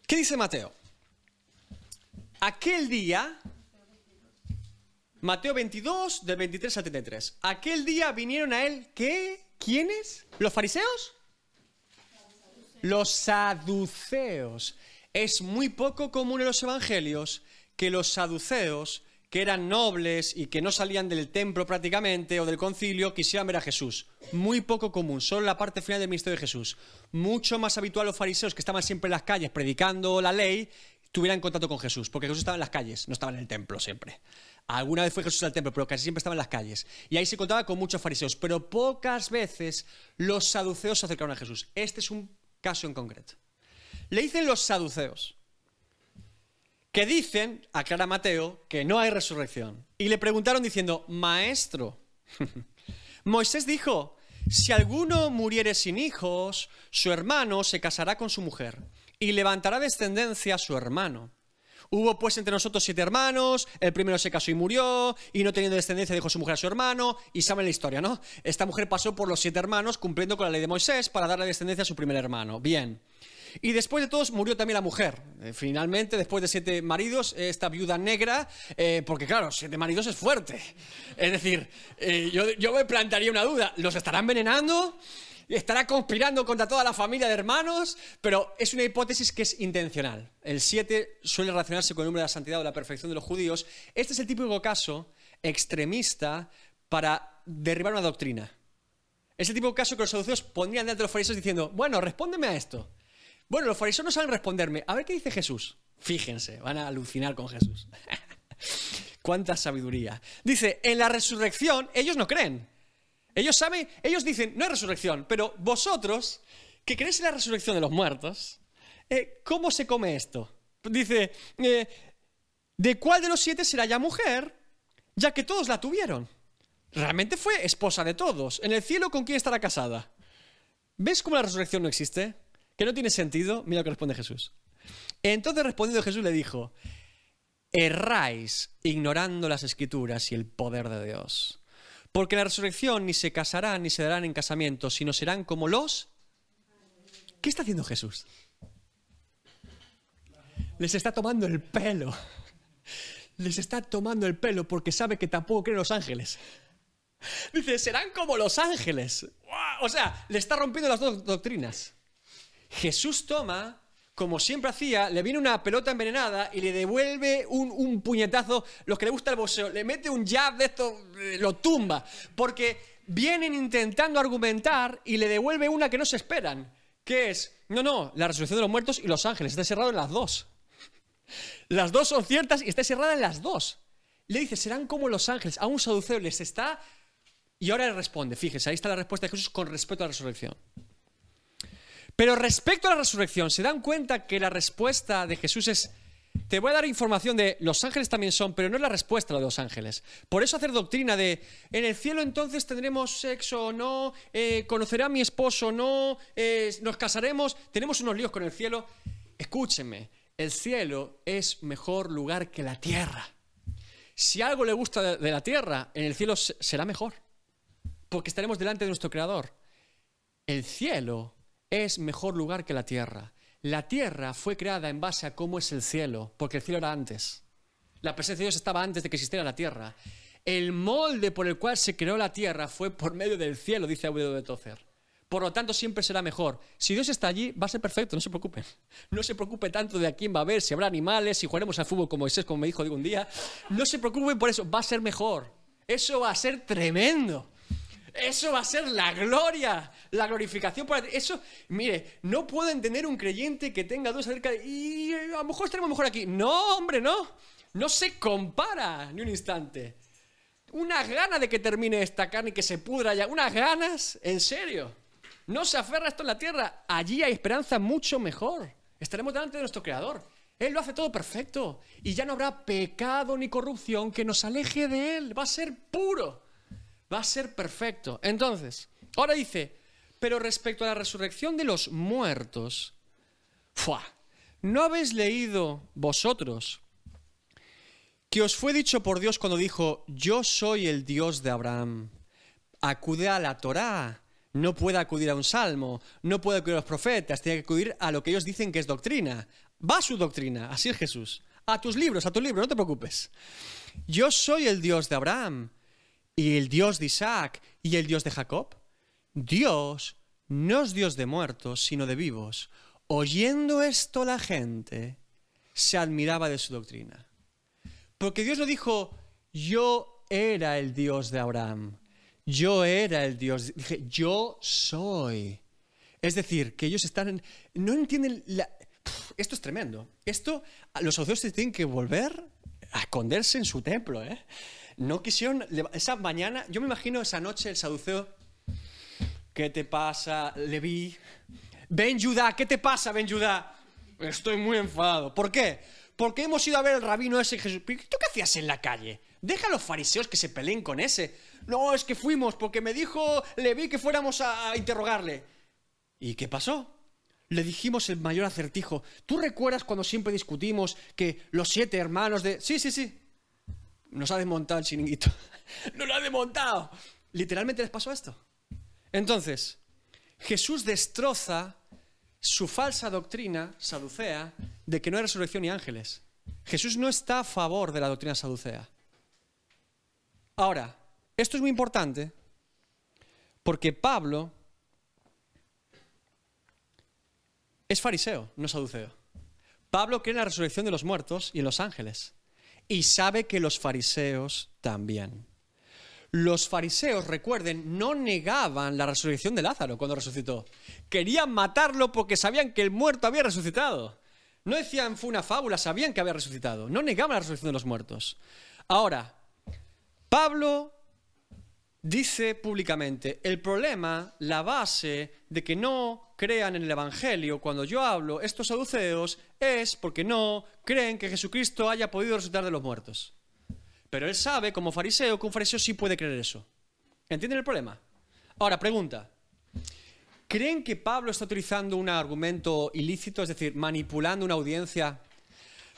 ¿Qué dice Mateo? Aquel día, Mateo 22, del 23 al 33. Aquel día vinieron a él, ¿qué? ¿Quiénes? ¿Los fariseos? Los saduceos. Es muy poco común en los evangelios que los saduceos, que eran nobles y que no salían del templo prácticamente o del concilio, quisieran ver a Jesús. Muy poco común, solo la parte final del ministerio de Jesús. Mucho más habitual los fariseos que estaban siempre en las calles predicando la ley, tuvieran contacto con Jesús, porque Jesús estaba en las calles, no estaba en el templo siempre. Alguna vez fue Jesús al templo, pero casi siempre estaba en las calles. Y ahí se contaba con muchos fariseos, pero pocas veces los saduceos se acercaron a Jesús. Este es un caso en concreto. Le dicen los saduceos, que dicen, aclara Mateo, que no hay resurrección. Y le preguntaron diciendo, Maestro, Moisés dijo, si alguno muriere sin hijos, su hermano se casará con su mujer y levantará descendencia a su hermano. Hubo pues entre nosotros siete hermanos, el primero se casó y murió, y no teniendo descendencia dejó su mujer a su hermano, y saben la historia, ¿no? Esta mujer pasó por los siete hermanos cumpliendo con la ley de Moisés para darle descendencia a su primer hermano. Bien. Y después de todos murió también la mujer. Eh, finalmente, después de siete maridos, esta viuda negra, eh, porque claro, siete maridos es fuerte. Es decir, eh, yo, yo me plantearía una duda, ¿los estará envenenando? Estará conspirando contra toda la familia de hermanos, pero es una hipótesis que es intencional. El 7 suele relacionarse con el número de la santidad o la perfección de los judíos. Este es el típico caso extremista para derribar una doctrina. Es el típico caso que los saduceos pondrían delante de los fariseos diciendo, bueno, respóndeme a esto. Bueno, los fariseos no saben responderme. A ver qué dice Jesús. Fíjense, van a alucinar con Jesús. Cuánta sabiduría. Dice, en la resurrección ellos no creen. Ellos saben, ellos dicen, no hay resurrección, pero vosotros, que creéis en la resurrección de los muertos, eh, ¿cómo se come esto? Dice, eh, ¿de cuál de los siete será ya mujer? Ya que todos la tuvieron. Realmente fue esposa de todos. En el cielo, ¿con quién estará casada? ¿Ves cómo la resurrección no existe? Que no tiene sentido. Mira lo que responde Jesús. Entonces respondiendo Jesús le dijo, erráis ignorando las escrituras y el poder de Dios. Porque la resurrección ni se casarán ni se darán en casamiento, sino serán como los... ¿Qué está haciendo Jesús? Les está tomando el pelo. Les está tomando el pelo porque sabe que tampoco creen los ángeles. Dice, serán como los ángeles. O sea, le está rompiendo las dos doctrinas. Jesús toma como siempre hacía, le viene una pelota envenenada y le devuelve un, puñetazo. Los que le gusta el boxeo, le mete un jab de esto, eh, lo tumba. Porque vienen intentando argumentar y le devuelve una que no se esperan. Que es, no, no, la resurrección de los muertos y los ángeles. Está cerrado en las dos. Las dos son ciertas y está cerrada en las dos. Le dice, serán como los ángeles. A un saduceo les está... Y ahora le responde, fíjese, ahí está la respuesta de Jesús con respecto a la resurrección. Pero respecto a la resurrección, ¿se dan cuenta que la respuesta de Jesús es, te voy a dar información de los ángeles también son, pero no es la respuesta de los ángeles? Por eso hacer doctrina de, en el cielo entonces tendremos sexo o no, eh, conocerá a mi esposo o no, eh, nos casaremos, tenemos unos líos con el cielo. Escúchenme, el cielo es mejor lugar que la tierra. Si algo le gusta de la tierra, en el cielo será mejor, porque estaremos delante de nuestro Creador. El cielo es mejor lugar que la tierra. La tierra fue creada en base a cómo es el cielo, porque el cielo era antes. La presencia de Dios estaba antes de que existiera la tierra. El molde por el cual se creó la tierra fue por medio del cielo, dice Abuelo de Tozer. Por lo tanto, siempre será mejor. Si Dios está allí, va a ser perfecto, no se preocupe. No se preocupe tanto de a quién va a haber, si habrá animales, si jugaremos al fútbol como Moisés, como me dijo un día. No se preocupen por eso, va a ser mejor. Eso va a ser tremendo. Eso va a ser la gloria, la glorificación. Para eso, mire, no puedo entender un creyente que tenga dos cerca y a lo mejor estaremos mejor aquí. No, hombre, no. No se compara ni un instante. Unas ganas de que termine esta carne y que se pudra ya. Unas ganas, en serio. No se aferra esto en la tierra. Allí hay esperanza mucho mejor. Estaremos delante de nuestro Creador. Él lo hace todo perfecto. Y ya no habrá pecado ni corrupción que nos aleje de Él. Va a ser puro va a ser perfecto. Entonces, ahora dice, pero respecto a la resurrección de los muertos, ¿no habéis leído vosotros que os fue dicho por Dios cuando dijo, yo soy el Dios de Abraham? Acude a la Torá, no puede acudir a un salmo, no puede acudir a los profetas, tiene que acudir a lo que ellos dicen que es doctrina. Va a su doctrina, así es Jesús. A tus libros, a tus libros, no te preocupes. Yo soy el Dios de Abraham y el Dios de Isaac y el Dios de Jacob. Dios no es Dios de muertos, sino de vivos. Oyendo esto la gente se admiraba de su doctrina. Porque Dios no dijo, yo era el Dios de Abraham, yo era el Dios, dije, yo soy. Es decir, que ellos están, no entienden, esto es tremendo. Esto, los saduceos tienen que volver a esconderse en su templo, ¿eh? No quisieron, esa mañana, yo me imagino esa noche el saduceo, ¿qué te pasa, Leví? Ven Judá, ¿qué te pasa, Ben Judá? Estoy muy enfadado. ¿Por qué? Porque hemos ido a ver al rabino ese Jesús. ¿Tú qué hacías en la calle? Deja a los fariseos que se peleen con ese. No, es que fuimos porque me dijo Leví que fuéramos a interrogarle. ¿Y qué pasó? Le dijimos el mayor acertijo. ¿Tú recuerdas cuando siempre discutimos que los siete hermanos de... Sí, sí, sí. Nos ha desmontado el chiringuito. Nos lo ha desmontado. Literalmente les pasó esto. Entonces, Jesús destroza su falsa doctrina saducea de que no hay resurrección ni ángeles. Jesús no está a favor de la doctrina saducea. Ahora, esto es muy importante porque Pablo es fariseo, no saduceo. Pablo cree en la resurrección de los muertos y en los ángeles. Y sabe que los fariseos también. Los fariseos, recuerden, no negaban la resurrección de Lázaro cuando resucitó. Querían matarlo porque sabían que el muerto había resucitado. No decían fue una fábula, sabían que había resucitado. No negaban la resurrección de los muertos. Ahora, Pablo dice públicamente, el problema, la base de que no crean en el Evangelio cuando yo hablo estos saduceos es porque no creen que Jesucristo haya podido resucitar de los muertos. Pero él sabe, como fariseo, que un fariseo sí puede creer eso. ¿Entienden el problema? Ahora, pregunta. ¿Creen que Pablo está utilizando un argumento ilícito, es decir, manipulando una audiencia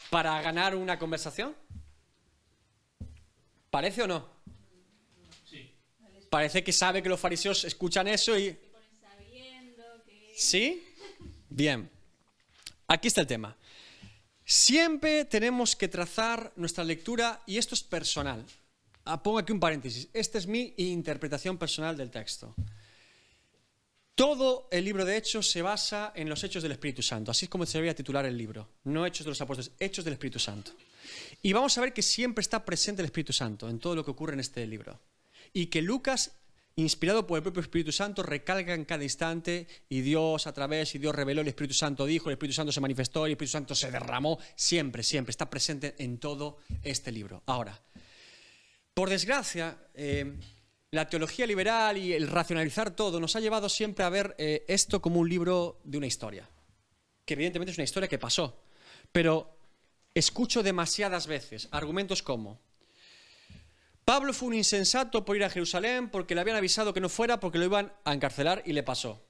para ganar una conversación? ¿Parece o no? Parece que sabe que los fariseos escuchan eso y... ¿Sí? Bien. Aquí está el tema. Siempre tenemos que trazar nuestra lectura, y esto es personal. Ah, pongo aquí un paréntesis. Esta es mi interpretación personal del texto. Todo el libro de Hechos se basa en los hechos del Espíritu Santo. Así es como se debería titular el libro. No Hechos de los Apóstoles, Hechos del Espíritu Santo. Y vamos a ver que siempre está presente el Espíritu Santo en todo lo que ocurre en este libro y que Lucas, inspirado por el propio Espíritu Santo, recalca en cada instante y Dios a través, y Dios reveló, el Espíritu Santo dijo, el Espíritu Santo se manifestó, el Espíritu Santo se derramó, siempre, siempre, está presente en todo este libro. Ahora, por desgracia, eh, la teología liberal y el racionalizar todo nos ha llevado siempre a ver eh, esto como un libro de una historia, que evidentemente es una historia que pasó, pero escucho demasiadas veces argumentos como, Pablo fue un insensato por ir a Jerusalén porque le habían avisado que no fuera porque lo iban a encarcelar y le pasó.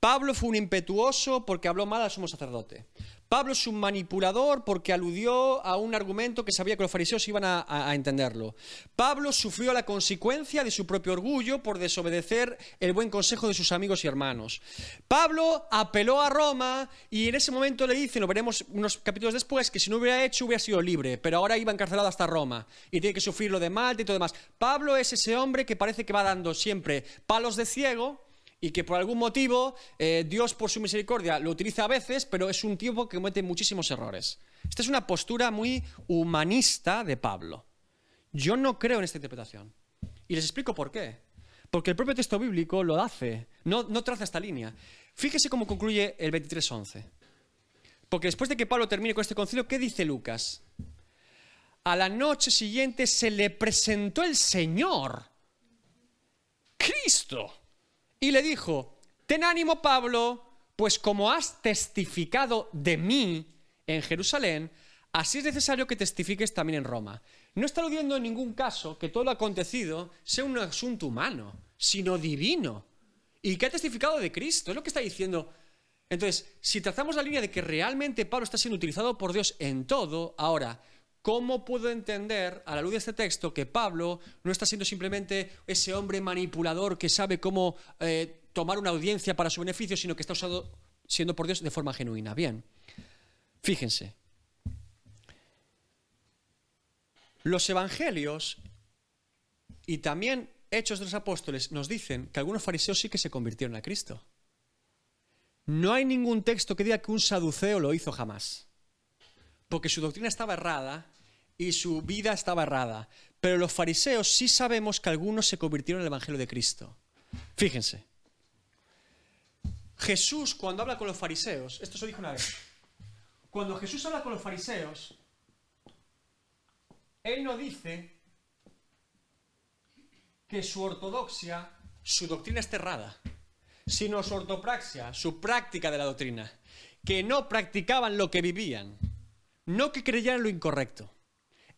Pablo fue un impetuoso porque habló mal al sumo sacerdote. Pablo es un manipulador porque aludió a un argumento que sabía que los fariseos iban a, entenderlo. Pablo sufrió la consecuencia de su propio orgullo por desobedecer el buen consejo de sus amigos y hermanos. Pablo apeló a Roma y en ese momento le dicen, lo veremos unos capítulos después, que si no hubiera hecho hubiera sido libre, pero ahora iba encarcelado hasta Roma y tiene que sufrir lo de Malta y todo demás. Pablo es ese hombre que parece que va dando siempre palos de ciego y que por algún motivo eh, Dios por su misericordia lo utiliza a veces, pero es un tipo que comete muchísimos errores. Esta es una postura muy humanista de Pablo. Yo no creo en esta interpretación. Y les explico por qué. Porque el propio texto bíblico lo hace, no, no traza esta línea. Fíjese cómo concluye el 23.11. Porque después de que Pablo termine con este concilio, ¿qué dice Lucas? A la noche siguiente se le presentó el Señor, Cristo y le dijo, ten ánimo Pablo, pues como has testificado de mí en Jerusalén, así es necesario que testifiques también en Roma. No está aludiendo en ningún caso que todo lo acontecido sea un asunto humano, sino divino. Y que ha testificado de Cristo, es lo que está diciendo. Entonces, si trazamos la línea de que realmente Pablo está siendo utilizado por Dios en todo, ahora, ¿Cómo puedo entender, a la luz de este texto, que Pablo no está siendo simplemente ese hombre manipulador que sabe cómo eh, tomar una audiencia para su beneficio, sino que está usado, siendo por Dios de forma genuina? Bien. Fíjense. Los evangelios y también Hechos de los Apóstoles nos dicen que algunos fariseos sí que se convirtieron a Cristo. No hay ningún texto que diga que un saduceo lo hizo jamás. Porque su doctrina estaba errada y su vida estaba errada. Pero los fariseos sí sabemos que algunos se convirtieron al Evangelio de Cristo. Fíjense. Jesús cuando habla con los fariseos, esto se dijo una vez, cuando Jesús habla con los fariseos, Él no dice que su ortodoxia, su doctrina esté errada, sino su ortopraxia, su práctica de la doctrina, que no practicaban lo que vivían, no que creyeran lo incorrecto.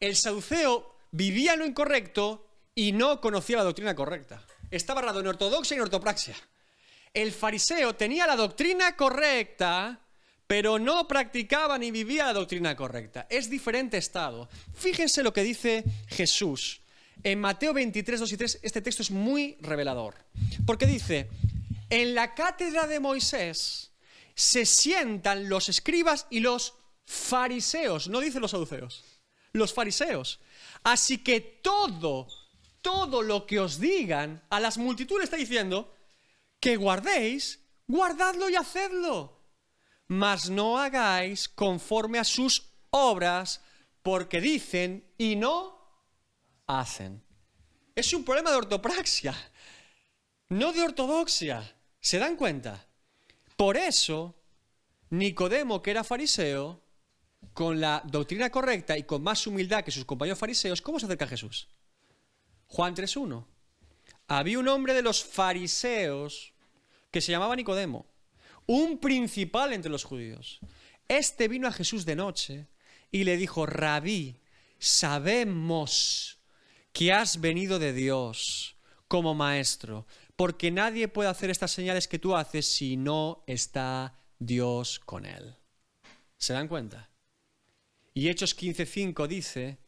El saduceo vivía lo incorrecto y no conocía la doctrina correcta. Estaba errado en ortodoxia y en ortopraxia. El fariseo tenía la doctrina correcta, pero no practicaba ni vivía la doctrina correcta. Es diferente estado. Fíjense lo que dice Jesús. En Mateo 23, 2 y 3, este texto es muy revelador. Porque dice, en la cátedra de Moisés se sientan los escribas y los fariseos, no dice los saduceos, los fariseos. Así que todo, todo lo que os digan, a las multitudes está diciendo, que guardéis, guardadlo y hacedlo. Mas no hagáis conforme a sus obras, porque dicen y no hacen. Es un problema de ortopraxia, no de ortodoxia. ¿Se dan cuenta? Por eso, Nicodemo, que era fariseo, con la doctrina correcta y con más humildad que sus compañeros fariseos, ¿cómo se acerca a Jesús? Juan 3.1. Había un hombre de los fariseos que se llamaba Nicodemo, un principal entre los judíos. Este vino a Jesús de noche y le dijo, Rabí, sabemos que has venido de Dios como maestro, porque nadie puede hacer estas señales que tú haces si no está Dios con él. ¿Se dan cuenta? Y Hechos 15:5 dice,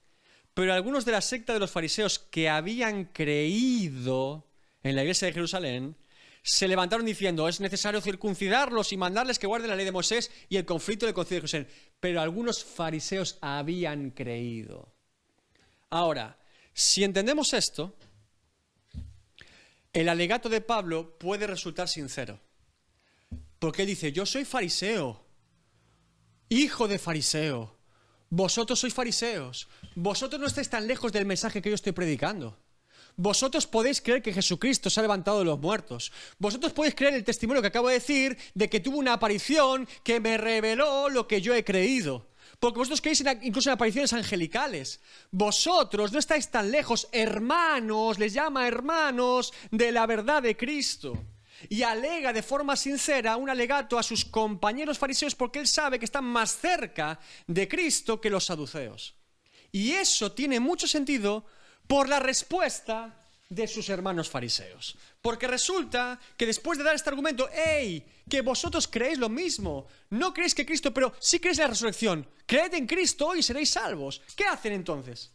pero algunos de la secta de los fariseos que habían creído en la iglesia de Jerusalén se levantaron diciendo, es necesario circuncidarlos y mandarles que guarden la ley de Moisés y el conflicto del concilio de Jerusalén. Pero algunos fariseos habían creído. Ahora, si entendemos esto, el alegato de Pablo puede resultar sincero. Porque dice, yo soy fariseo, hijo de fariseo, vosotros sois fariseos, vosotros no estáis tan lejos del mensaje que yo estoy predicando. Vosotros podéis creer que Jesucristo se ha levantado de los muertos. Vosotros podéis creer el testimonio que acabo de decir de que tuvo una aparición que me reveló lo que yo he creído. Porque vosotros creéis incluso en apariciones angelicales. Vosotros no estáis tan lejos, hermanos, les llama hermanos de la verdad de Cristo. Y alega de forma sincera un alegato a sus compañeros fariseos porque él sabe que están más cerca de Cristo que los saduceos. Y eso tiene mucho sentido por la respuesta de sus hermanos fariseos. Porque resulta que después de dar este argumento, ¡hey! Que vosotros creéis lo mismo. No creéis que Cristo, pero sí creéis la resurrección. Creed en Cristo y seréis salvos. ¿Qué hacen entonces?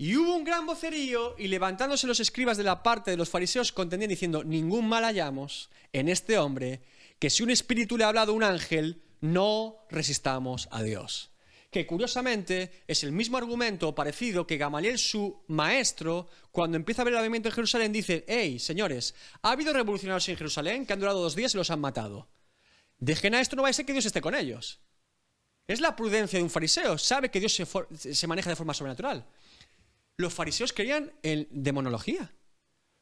Y hubo un gran vocerío y levantándose los escribas de la parte de los fariseos contendían diciendo, ningún mal hallamos en este hombre, que si un espíritu le ha hablado un ángel, no resistamos a Dios que curiosamente es el mismo argumento parecido que Gamaliel, su maestro, cuando empieza a ver el avivamiento en Jerusalén, dice, hey, señores, ha habido revolucionarios en Jerusalén que han durado dos días y los han matado. Dejen a esto, no va a ser que Dios esté con ellos. Es la prudencia de un fariseo, sabe que Dios se, maneja de forma sobrenatural. Los fariseos creían en demonología.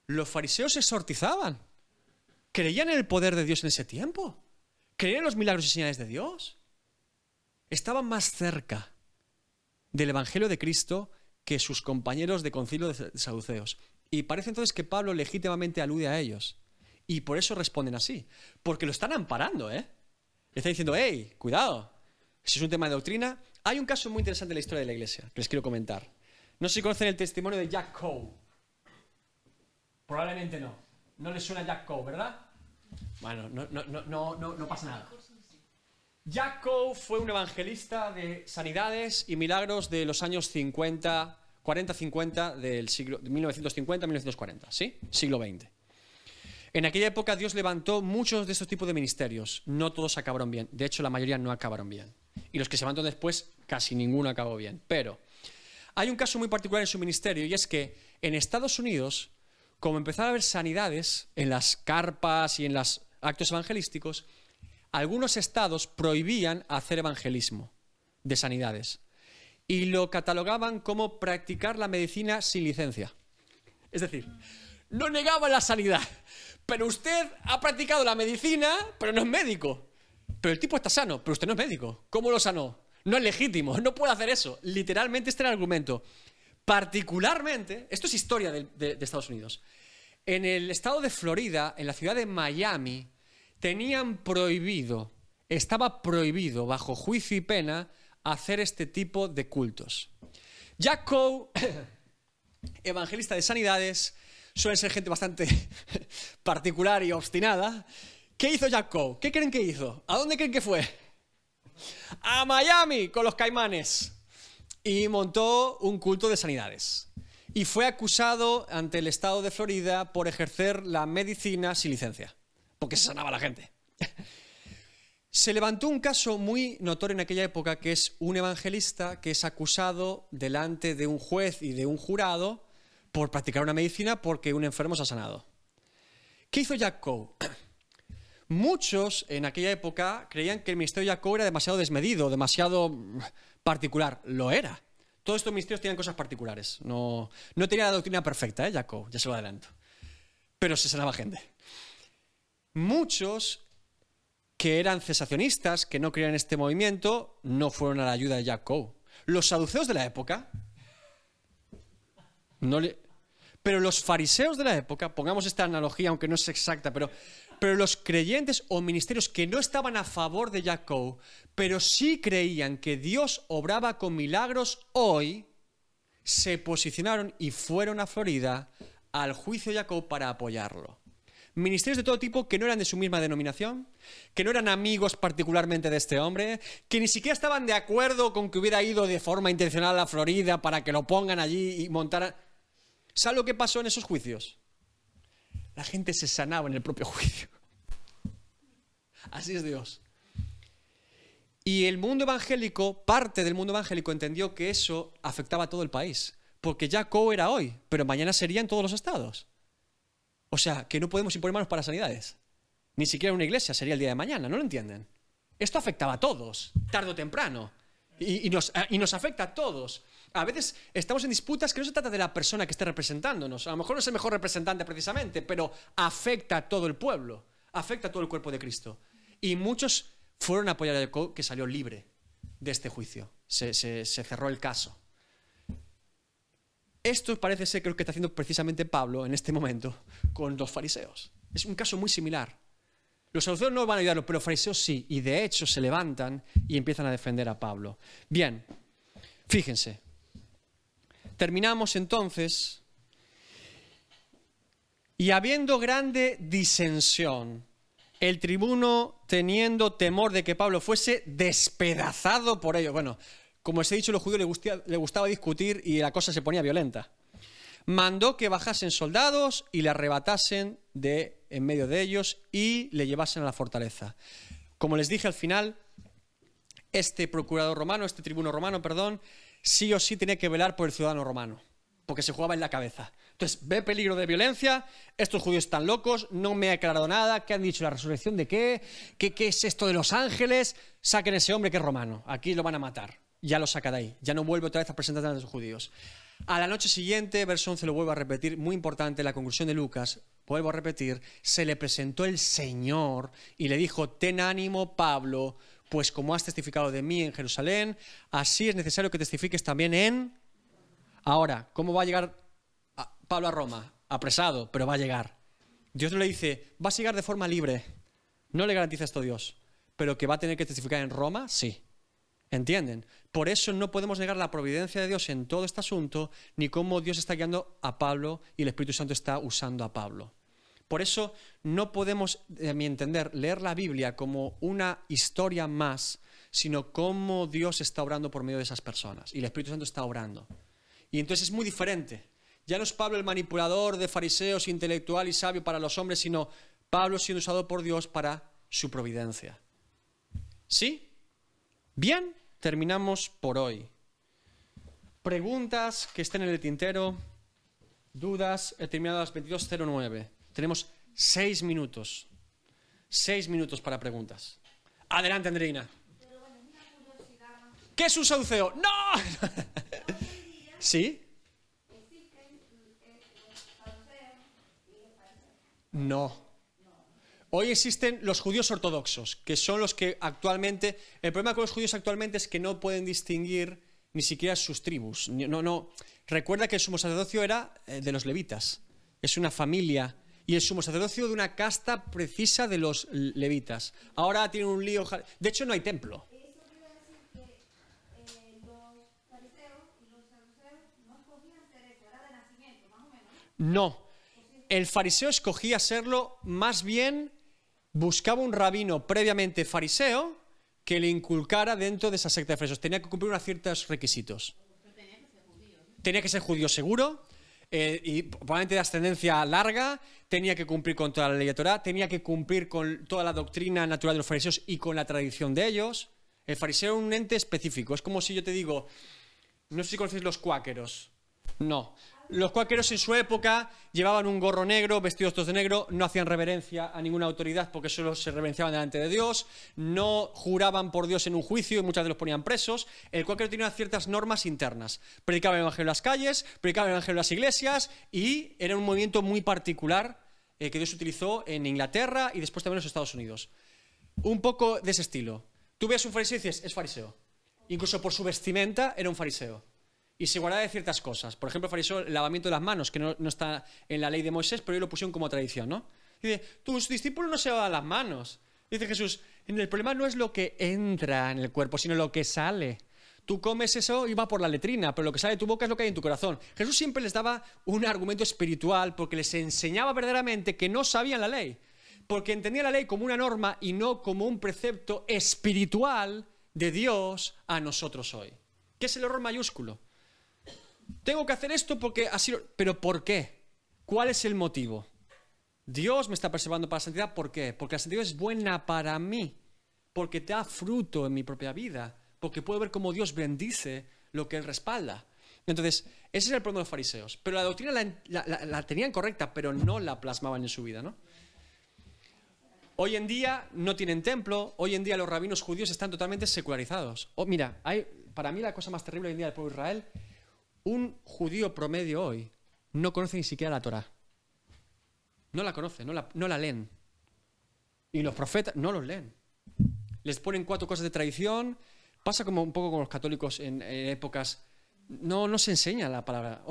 Los fariseos exhortizaban. Creían en el poder de Dios en ese tiempo. Creían en los milagros y señales de Dios estaban más cerca del Evangelio de Cristo que sus compañeros de concilio de saduceos. Y parece entonces que Pablo legítimamente alude a ellos. Y por eso responden así. Porque lo están amparando, ¿eh? Le está diciendo, hey, cuidado. Si es un tema de doctrina. Hay un caso muy interesante en la historia de la iglesia que les quiero comentar. No sé si conocen el testimonio de Jack Coe. Probablemente no. No les suena Jack Coe, ¿verdad? Bueno, no, no, no, no, pasa nada. Jack fue un evangelista de sanidades y milagros de los años 50, 40-50 del siglo 1950-1940, ¿sí? Siglo XX. En aquella época Dios levantó muchos de estos tipos de ministerios. No todos acabaron bien. De hecho, la mayoría no acabaron bien. Y los que se levantaron después, casi ninguno acabó bien. Pero hay un caso muy particular en su ministerio y es que en Estados Unidos, como empezaron a haber sanidades en las carpas y en los actos evangelísticos, algunos estados prohibían hacer evangelismo de sanidades y lo catalogaban como practicar la medicina sin licencia. Es decir, no negaban la sanidad, pero usted ha practicado la medicina, pero no es médico. Pero el tipo está sano, pero usted no es médico. ¿Cómo lo sanó? No es legítimo, no puede hacer eso. Literalmente este era el argumento. Particularmente, esto es historia de, de- Estados Unidos. En el estado de Florida, en la ciudad de Miami, tenían prohibido, estaba prohibido, bajo juicio y pena, hacer este tipo de cultos. Jack Coe, evangelista de sanidades, suele ser gente bastante particular y obstinada. ¿Qué hizo Jack Coe? ¿Qué creen que hizo? ¿A dónde creen que fue? A Miami con los caimanes. Y montó un culto de sanidades. Y fue acusado ante el estado de Florida por ejercer la medicina sin licencia. Porque se sanaba la gente. Se levantó un caso muy notorio en aquella época que es un evangelista que es acusado delante de un juez y de un jurado por practicar una medicina porque un enfermo se ha sanado. ¿Qué hizo Jack Coe? Muchos en aquella época creían que el ministerio de Jack Coe era demasiado desmedido, demasiado particular. Lo era. Todos estos ministerios tenían cosas particulares. No, no tenía la doctrina perfecta, ¿eh, Jack Coe? Ya se lo adelanto. Pero se sanaba gente. Muchos que eran cesacionistas, que no creían en este movimiento, no fueron a la ayuda de Jack Coe. Los saduceos de la época, no le- pero los fariseos de la época, pongamos esta analogía, aunque no es exacta, pero, pero los creyentes o ministerios que no estaban a favor de Jack Coe, pero sí creían que Dios obraba con milagros hoy, se posicionaron y fueron a Florida al juicio de Jacob para apoyarlo. Ministerios de todo tipo que no eran de su misma denominación, que no eran amigos particularmente de este hombre, que ni siquiera estaban de acuerdo con que hubiera ido de forma intencional a Florida para que lo pongan allí y montaran. ¿Sabe lo que pasó en esos juicios? La gente se sanaba en el propio juicio. Así es Dios. Y el mundo evangélico, parte del mundo evangélico, entendió que eso afectaba a todo el país. Porque ya Coe era hoy, pero mañana sería en todos los estados. O sea, que no podemos imponer manos para sanidades. Ni siquiera una iglesia sería el día de mañana, ¿no lo entienden? Esto afectaba a todos, tarde o temprano. Y, y nos afecta a todos. A veces estamos en disputas que no se trata de la persona que esté representándonos. A lo mejor no es el mejor representante precisamente, pero afecta a todo el pueblo, afecta a todo el cuerpo de Cristo. Y muchos fueron a apoyar a Jacob, que salió libre de este juicio. Se, se- cerró el caso. Esto parece ser que lo que está haciendo precisamente Pablo en este momento con los fariseos. Es un caso muy similar. Los saduceos no van a ayudarlo, pero los fariseos sí. Y de hecho se levantan y empiezan a defender a Pablo. Bien, fíjense. Terminamos entonces. Y habiendo grande disensión, el tribuno teniendo temor de que Pablo fuese despedazado por ellos. Bueno, como os he dicho, los judíos les les gustaba discutir y la cosa se ponía violenta. Mandó que bajasen soldados y le arrebatasen de en medio de ellos y le llevasen a la fortaleza. Como les dije al final, este procurador romano, este tribuno romano, perdón, sí o sí tenía que velar por el ciudadano romano, porque se jugaba en la cabeza. Entonces, ve peligro de violencia, estos judíos están locos, no me ha aclarado nada, ¿qué han dicho? ¿La resurrección de qué? ¿Qué, es esto de los ángeles? Saquen ese hombre que es romano, aquí lo van a matar. Ya lo saca de ahí, ya no vuelve otra vez a presentarse a los judíos. A la noche siguiente, verso 11 lo vuelvo a repetir, muy importante, la conclusión de Lucas, vuelvo a repetir, se le presentó el Señor y le dijo, ten ánimo Pablo, pues como has testificado de mí en Jerusalén, así es necesario que testifiques también en... Ahora, ¿cómo va a llegar a- Pablo a Roma? Apresado, pero va a llegar. Dios le dice, vas a llegar de forma libre. No le garantiza esto Dios, pero que va a tener que testificar en Roma, sí. ¿Entienden? Por eso no podemos negar la providencia de Dios en todo este asunto, ni cómo Dios está guiando a Pablo y el Espíritu Santo está usando a Pablo. Por eso no podemos, a mi entender, leer la Biblia como una historia más, sino cómo Dios está obrando por medio de esas personas. Y el Espíritu Santo está obrando. Y entonces es muy diferente. Ya no es Pablo el manipulador de fariseos, intelectual y sabio para los hombres, sino Pablo siendo usado por Dios para su providencia. ¿Sí? Bien, terminamos por hoy. Preguntas que estén en el tintero, dudas, he terminado a las 22.09. Tenemos seis minutos. Seis minutos para preguntas. Adelante, Andreina. ¿Qué es un saduceo? ¡No! ¿Sí? No. Hoy existen los judíos ortodoxos, que son los que actualmente... El problema con los judíos actualmente es que no pueden distinguir ni siquiera sus tribus. No, no. Recuerda que el sumo sacerdocio era eh, de los levitas. Es una familia. Y el sumo sacerdocio de una casta precisa de los levitas. Ahora tienen un lío... De hecho, no hay templo. No. El fariseo escogía serlo más bien buscaba un rabino previamente fariseo que le inculcara dentro de esa secta de fariseos. Tenía que cumplir unos ciertos requisitos. Tenía que ser judío seguro eh, y probablemente de ascendencia larga, tenía que cumplir con toda la ley de Torah, tenía que cumplir con toda la doctrina natural de los fariseos y con la tradición de ellos. El fariseo es un ente específico. Es como si yo te digo, no sé si conocéis los cuáqueros. No los cuáqueros en su época llevaban un gorro negro, vestidos todos de negro, no hacían reverencia a ninguna autoridad porque solo se reverenciaban delante de Dios, no juraban por Dios en un juicio y muchas veces los ponían presos. El cuáquero tenía ciertas normas internas. Predicaba el evangelio en las calles, predicaba el evangelio en las iglesias y era un movimiento muy particular eh, que Dios utilizó en Inglaterra y después también en los Estados Unidos. Un poco de ese estilo. Tú ves un fariseo y dices, es fariseo. Incluso por su vestimenta era un fariseo y se guardaba de ciertas cosas. Por ejemplo, fariseo el lavamiento de las manos, que no, está en la ley de Moisés, pero ellos lo pusieron como tradición, ¿no? Dice, tus discípulos no se lavan las manos. Dice Jesús, el problema no es lo que entra en el cuerpo, sino lo que sale. Tú comes eso y va por la letrina, pero lo que sale de tu boca es lo que hay en tu corazón. Jesús siempre les daba un argumento espiritual porque les enseñaba verdaderamente que no sabían la ley, porque entendía la ley como una norma y no como un precepto espiritual de Dios a nosotros hoy. ¿Qué es el error mayúsculo? Tengo que hacer esto porque así... Pero ¿por qué? ¿Cuál es el motivo? Dios me está preservando para la santidad. ¿Por qué? Porque la santidad es buena para mí. Porque te da fruto en mi propia vida. Porque puedo ver cómo Dios bendice lo que Él respalda. Entonces, ese es el problema de los fariseos. Pero la doctrina la, tenían correcta, pero no la plasmaban en su vida, ¿no? Hoy en día no tienen templo, hoy en día los rabinos judíos están totalmente secularizados. Oh, mira, hay, para mí la cosa más terrible hoy en día del pueblo de Israel un judío promedio hoy no conoce ni siquiera la Torah. No la conoce, no la, no la leen. Y los profetas no los leen. Les ponen cuatro cosas de tradición. Pasa como un poco con los católicos en, épocas. No, no se enseña la palabra.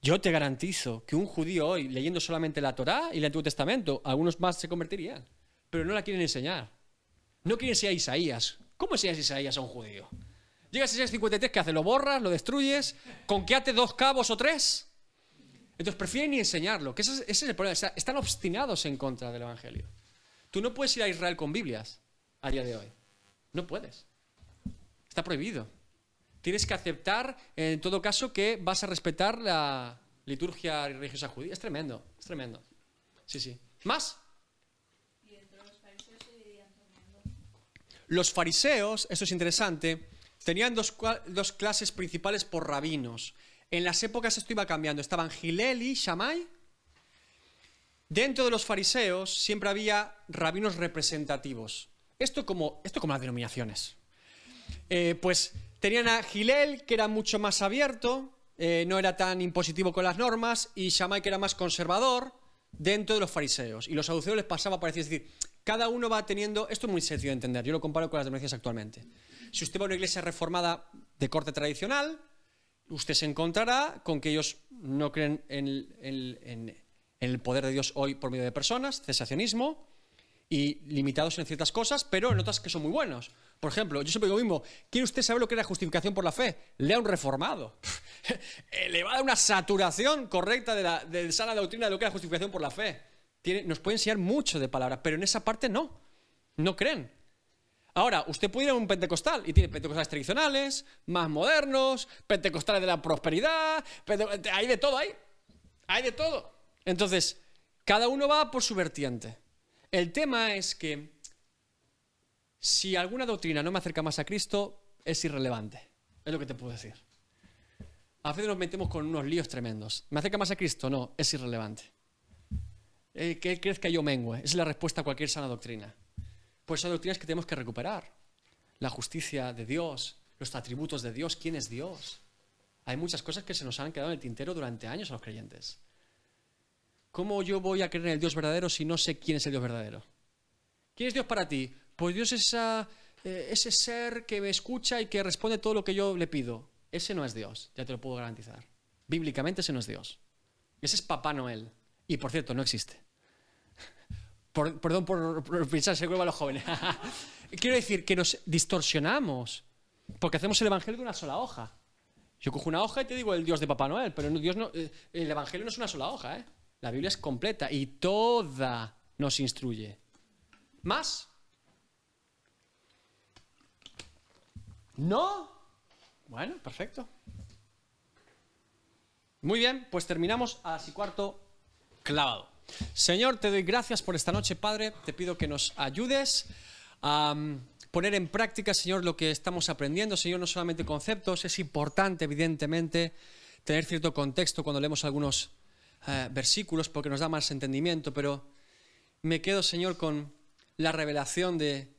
yo te garantizo que un judío hoy, leyendo solamente la Torah y el Antiguo Testamento, algunos más se convertirían. Pero no la quieren enseñar. No quieren a Isaías. ¿Cómo enseñas Isaías a un judío? Llegas a 53, ¿qué hace? ¿Lo borras? ¿Lo destruyes? ¿Con qué hace dos cabos o tres? Entonces prefieren ni enseñarlo, que ese, es el problema. Están obstinados en contra del Evangelio. Tú no puedes ir a Israel con Biblias a día de hoy. No puedes. Está prohibido. Tienes que aceptar, en todo caso, que vas a respetar la liturgia religiosa judía. Es tremendo, es tremendo. Sí, sí. ¿Más? Los fariseos, esto es interesante, Tenían dos, clases principales por rabinos. En las épocas esto iba cambiando. Estaban Gilel y Shammai. Dentro de los fariseos siempre había rabinos representativos. Esto como, esto como las denominaciones. Eh, pues tenían a Gilel, que era mucho más abierto, eh, no era tan impositivo con las normas, y Shammai, que era más conservador dentro de los fariseos. Y los saduceos les pasaba. Es decir, cada uno va teniendo. Esto es muy sencillo de entender. Yo lo comparo con las denominaciones actualmente. Si usted va a una iglesia reformada de corte tradicional, usted se encontrará con que ellos no creen en, el poder de Dios hoy por medio de personas, cesacionismo, y limitados en ciertas cosas, pero en otras que son muy buenos. Por ejemplo, yo siempre digo lo mismo, ¿quiere usted saber lo que es la justificación por la fe? Lea un reformado. Le va a dar una saturación correcta de la de sana doctrina de lo que es la justificación por la fe. Nos puede enseñar mucho de palabra, pero en esa parte no. No creen. Ahora, usted puede ir a un pentecostal y tiene pentecostales tradicionales, más modernos, pentecostales de la prosperidad, hay de todo ahí. Hay de todo. Entonces, cada uno va por su vertiente. El tema es que si alguna doctrina no me acerca más a Cristo, es irrelevante. Es lo que te puedo decir. A veces nos metemos con unos líos tremendos. ¿Me acerca más a Cristo? No, es irrelevante. Eh, que crezca yo mengue. Esa es la respuesta a cualquier sana doctrina. Pues son doctrinas que tenemos que recuperar. La justicia de Dios, los atributos de Dios, quién es Dios. Hay muchas cosas que se nos han quedado en el tintero durante años a los creyentes. ¿Cómo yo voy a creer en el Dios verdadero si no sé quién es el Dios verdadero? ¿Quién es Dios para ti? Pues Dios es eh, ese ser que me escucha y que responde todo lo que yo le pido. Ese no es Dios, ya te lo puedo garantizar. Bíblicamente ese no es Dios. Ese es Papá Noel. Y por cierto, no existe. Por- perdón por, por pensar, se a los jóvenes. Quiero decir que nos distorsionamos porque hacemos el Evangelio de una sola hoja. Yo cojo una hoja y te digo el Dios de Papá Noel, pero Dios no, eh, el Evangelio no es una sola hoja. ¿eh? La Biblia es completa y toda nos instruye. ¿Más? ¿No? Bueno, perfecto. Muy bien, pues terminamos a las y cuarto clavado. Señor, te doy gracias por esta noche, Padre. Te pido que nos ayudes a mm, poner en práctica, Señor, lo que estamos aprendiendo. Señor, no solamente conceptos, es importante, evidentemente, tener cierto contexto cuando leemos algunos eh, versículos porque nos da más entendimiento, pero me quedo, Señor, con la revelación de,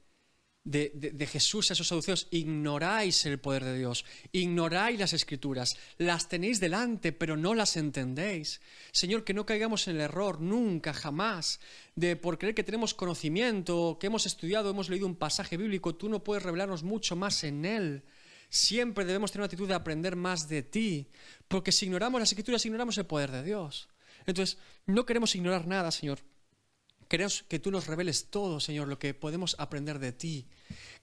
de, Jesús a esos saduceos, ignoráis el poder de Dios, ignoráis las escrituras, las tenéis delante, pero no las entendéis. Señor, que no caigamos en el error nunca, jamás, de por creer que tenemos conocimiento, que hemos estudiado, hemos leído un pasaje bíblico, tú no puedes revelarnos mucho más en él. Siempre debemos tener una actitud de aprender más de ti, porque si ignoramos las escrituras, ignoramos el poder de Dios. Entonces, no queremos ignorar nada, Señor. Queremos que tú nos reveles todo, Señor, lo que podemos aprender de ti.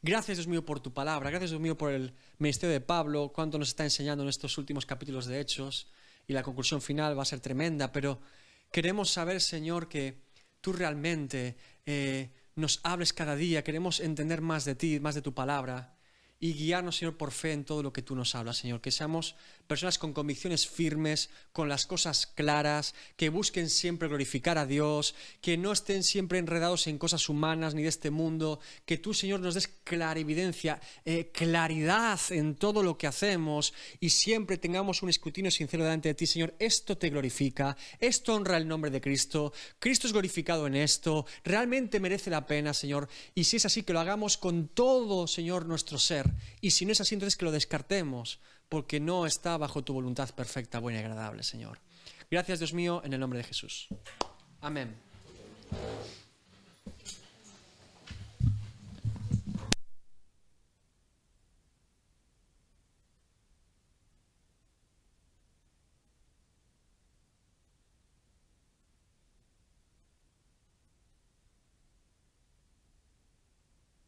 Gracias, Dios mío, por tu palabra. Gracias, Dios mío, por el ministerio de Pablo, cuánto nos está enseñando en estos últimos capítulos de Hechos. Y la conclusión final va a ser tremenda, pero queremos saber, Señor, que tú realmente eh, nos hables cada día. Queremos entender más de ti, más de tu palabra. Y guiarnos, Señor, por fe en todo lo que tú nos hablas, Señor. Que seamos personas con convicciones firmes, con las cosas claras, que busquen siempre glorificar a Dios, que no estén siempre enredados en cosas humanas ni de este mundo. Que tú, Señor, nos des clarividencia, eh, claridad en todo lo que hacemos y siempre tengamos un escrutinio sincero delante de ti, Señor. Esto te glorifica, esto honra el nombre de Cristo, Cristo es glorificado en esto, realmente merece la pena, Señor. Y si es así, que lo hagamos con todo, Señor, nuestro Y si no es así, entonces que lo descartemos, porque no está bajo tu voluntad perfecta, buena y agradable, Señor. Gracias, Dios mío, en el nombre de Jesús. Amén.